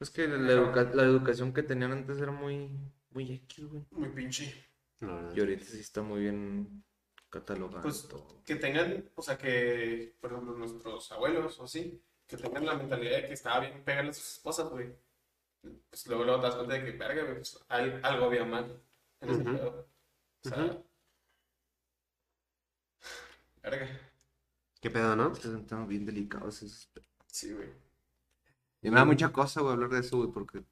Es que la, educa- la educación que tenían antes era muy, muy X, güey. Muy pinche. Y ahorita sí está muy bien catalogado Pues todo. que tengan, o sea, que, por ejemplo, nuestros abuelos o así, que tengan la mentalidad de que estaba bien pegarle a sus esposas, güey. Pues luego, luego te das cuenta de que, verga, güey, pues al- algo había mal en ese pedo. O sea, verga. ¿Qué pedo, no? Es que son bien delicados esos. Sí, güey. Y me da mucha cosa, güey, hablar de eso, güey, porque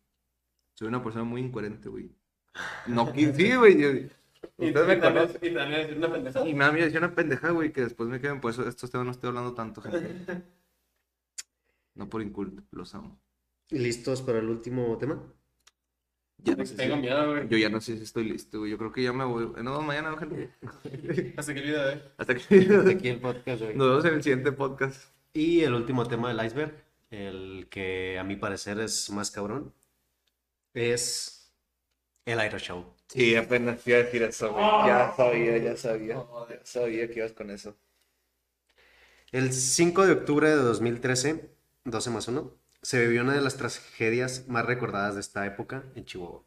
soy una persona muy incoherente, güey. No, sí, güey. yo- Y, y también, y también decir una pendejada. Y me da miedo decir una pendeja, güey, que después me queden, por eso estos temas no estoy hablando tanto, gente. No por inculto, los amo. ¿Listos para el último tema? Ya no sé Tengo si- miedo, güey. yo ya no sé si estoy listo, güey. Yo creo que ya me voy. No, mañana, gente. Hasta que olvida, eh. Hasta que Aquí el podcast, güey. nos vemos en el siguiente podcast. Y el último tema del iceberg, el que a mi parecer es más cabrón, es el Aero Show. Sí, apenas iba a decir eso, güey. Ya sabía, ya sabía. Ya sabía que ibas con eso. El 5 de octubre de 2013, 12 más 1, se vivió una de las tragedias más recordadas de esta época en Chihuahua,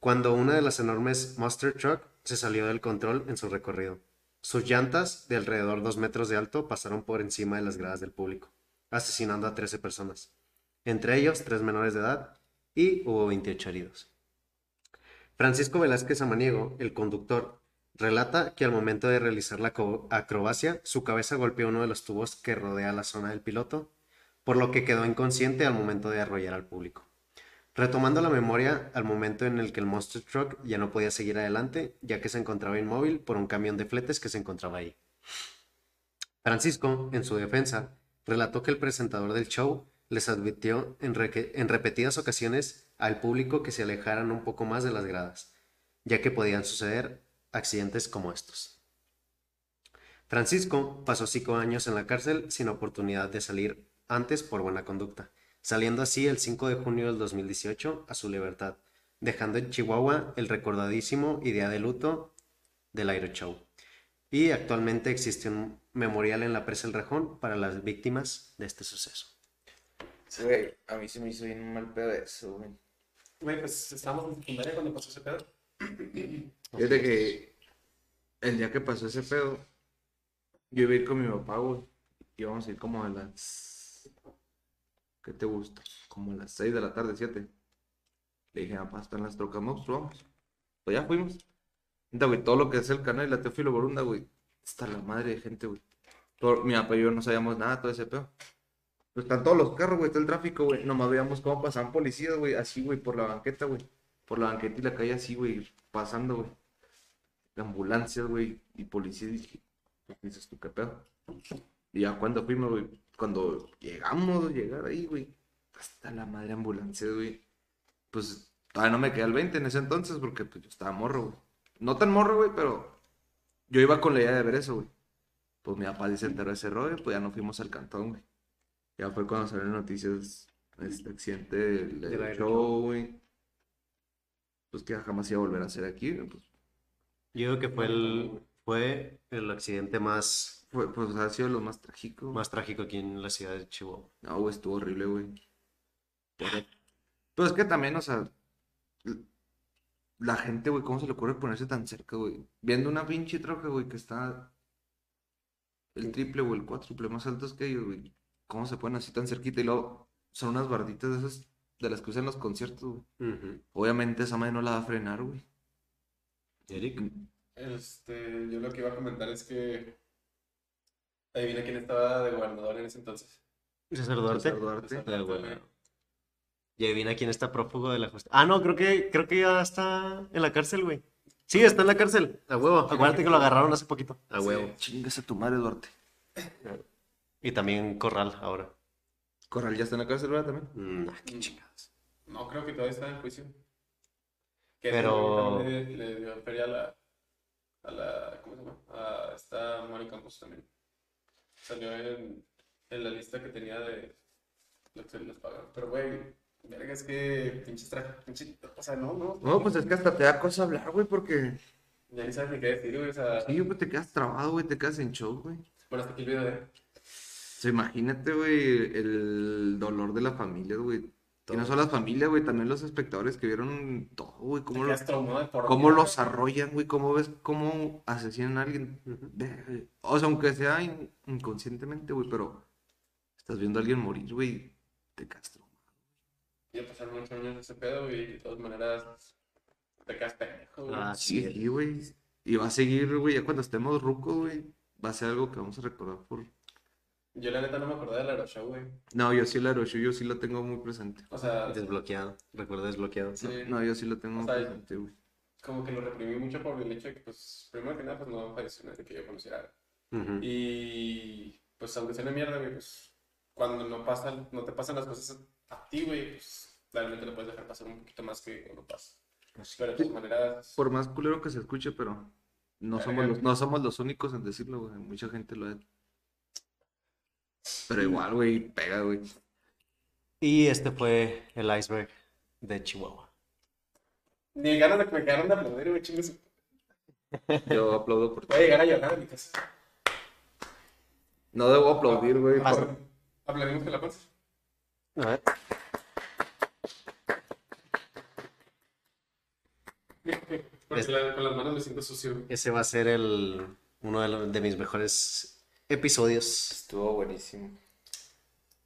cuando una de las enormes Monster Truck se salió del control en su recorrido. Sus llantas, de alrededor 2 metros de alto, pasaron por encima de las gradas del público, asesinando a 13 personas, entre ellos 3 menores de edad, y hubo 28 heridos. Francisco Velázquez Amaniego, el conductor, relata que al momento de realizar la acro- acrobacia, su cabeza golpeó uno de los tubos que rodea la zona del piloto, por lo que quedó inconsciente al momento de arrollar al público. Retomando la memoria al momento en el que el Monster Truck ya no podía seguir adelante, ya que se encontraba inmóvil por un camión de fletes que se encontraba ahí. Francisco, en su defensa, relató que el presentador del show les advirtió en, en repetidas ocasiones al público que se alejaran un poco más de las gradas, ya que podían suceder accidentes como estos. Francisco pasó cinco años en la cárcel sin oportunidad de salir antes por buena conducta, saliendo así el 5 de junio del 2018 a su libertad, dejando en Chihuahua el recordadísimo y día de luto del Aero Show. Y actualmente existe un memorial en la presa El Rejón para las víctimas de este suceso. Güey, a mí se me hizo bien mal pedo eso, güey. Güey, pues estábamos en secundaria cuando pasó ese pedo. Fíjate que el día que pasó ese pedo, yo iba a ir con mi papá, güey. Íbamos a ir como a las. ¿Qué te gusta? Como a las 6 de la tarde, 7. Le dije, papá, están las trocas, no, pues vamos. Pues ya fuimos. Güey, todo lo que es el canal y la Teófilo Borunda, güey. Está la madre de gente, güey. Todo- mi papá y yo no sabíamos nada, todo ese pedo. Pues están todos los carros, güey, todo el tráfico, güey. Nomás veíamos cómo pasaban policías, güey, así, güey, por la banqueta, güey. Por la banqueta y la calle así, güey, pasando, güey. Ambulancias, güey, y policías. Dije, pues dices tú, qué pedo. Y ya cuando fuimos, güey, cuando llegamos a llegar ahí, güey, hasta la madre ambulancia, güey. Pues todavía no me quedé al 20 en ese entonces porque pues yo estaba morro, güey. No tan morro, güey, pero yo iba con la idea de ver eso, güey. Pues mi papá se enteró de ese rollo, pues ya no fuimos al cantón, güey. Ya fue cuando salieron noticias este accidente del, show, güey. Pues que jamás iba a volver a ser aquí, güey, pues Yo creo que fue el, fue el accidente más, fue, pues ha sido lo más trágico. más trágico aquí en la ciudad de Chihuahua. No, güey, estuvo horrible, güey. Pero pero es que también, o sea, la gente, güey, ¿cómo se le ocurre ponerse tan cerca, güey? Viendo una pinche troca, güey, que está el triple o el cuádruple más altos que ellos, güey. ¿Cómo se ponen así tan cerquita? Y luego son unas barditas de esas de las que usan los conciertos, güey. Obviamente esa madre no la va a frenar, güey. Eric. Este, yo lo que iba a comentar es que. Adivina quién estaba de gobernador en ese entonces. César Duarte. César Duarte. Ah. Y adivina quién está prófugo de la justicia. Ah, no, creo que, creo que ya está en la cárcel, güey. Sí, está en la cárcel. A huevo. Acuérdate que lo agarraron hace poquito. A huevo. Chingas a tu madre, Duarte. Y también Corral ahora. Corral ya está en la cárcel, ¿verdad? También. Mm, ah, qué chingados. No, creo que todavía está en juicio. Que Pero- Le, le dio feria a la, a la. ¿Cómo se llama? A esta Mari Campos también. Salió en, en la lista que tenía de lo que se les paga. Pero, güey, verga, es que pinches tra... pinche- O sea, no, no. No, pues es que hasta te da cosa hablar, güey, porque Ya ni sabes ni qué decir, güey. O sea, sí, pues te quedas trabado, güey, te quedas en shock, güey. bueno, hasta aquí el video de. O sea, imagínate, güey, el dolor de la familia, güey. Y no solo la familia, güey, también los espectadores que vieron todo, güey, cómo, lo- cómo los arrollan, güey, cómo ves cómo asesinan a alguien. O sea, aunque sea in- inconscientemente, güey, pero estás viendo a alguien morir, güey, te traumado. Ya pasaron muchos años de ese pedo, güey, y de todas maneras te quedas pendejo, güey. Ah, Sí, sí. güey. Y va a seguir, güey, ya cuando estemos rucos, güey, va a ser algo que vamos a recordar por... Yo la neta no me acordaba del Aeroshow, güey. No, yo sí el Aeroshow, yo sí lo tengo muy presente. O sea, Desbloqueado. Recuerdo desbloqueado. sí, No, yo sí lo tengo O muy sea, presente, güey. como que lo reprimí mucho por el hecho de que, pues, primero que nada, pues no falleció nadie que yo conociera. Ujú. Y, pues, aunque sea una mierda, güey, pues, cuando no pasan, no te pasan las cosas a ti, güey, pues, claramente lo puedes dejar pasar un poquito más que cuando pasa. Pero de todas maneras, Por más culero que se escuche, pero no somos los, no somos los únicos en decirlo, güey. Mucha gente lo es. Pero igual, güey, pega, güey. Y este fue el iceberg de Chihuahua. ni ganas de que me quedaron de aplaudir, güey, chingues. Yo aplaudo por ti. Voy a llegar a llorar a mi casa. No debo aplaudir, güey. Por- Aplaudimos con la panza. A ver. Porque Es- la- con las manos me siento sucio. Ese va a ser el, uno de, los- de mis mejores episodios. Estuvo buenísimo.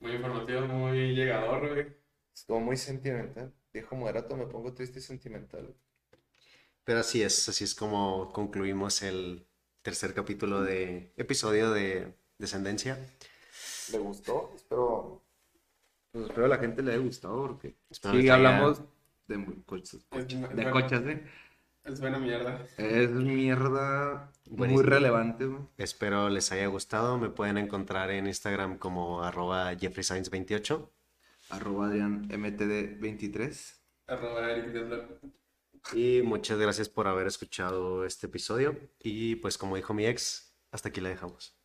Muy informativo, muy llegador, güey. Estuvo muy sentimental. Viejo moderato, me pongo triste y sentimental. Pero así es, así es como concluimos el tercer capítulo de episodio de Descendencia. ¿Le gustó? Espero. Pues espero a la gente le haya gustado porque. Espero Sí, hablamos de coches. Es- coches- es De coches, ¿eh? Es buena mierda. Es mierda muy relevante, güey. Espero les haya gustado. Me pueden encontrar en Instagram como arroba jeffreysainz28. Arroba Adrián MTD23. Arroba Eric. Y muchas gracias por haber escuchado este episodio. Y pues como dijo mi ex, hasta aquí la dejamos.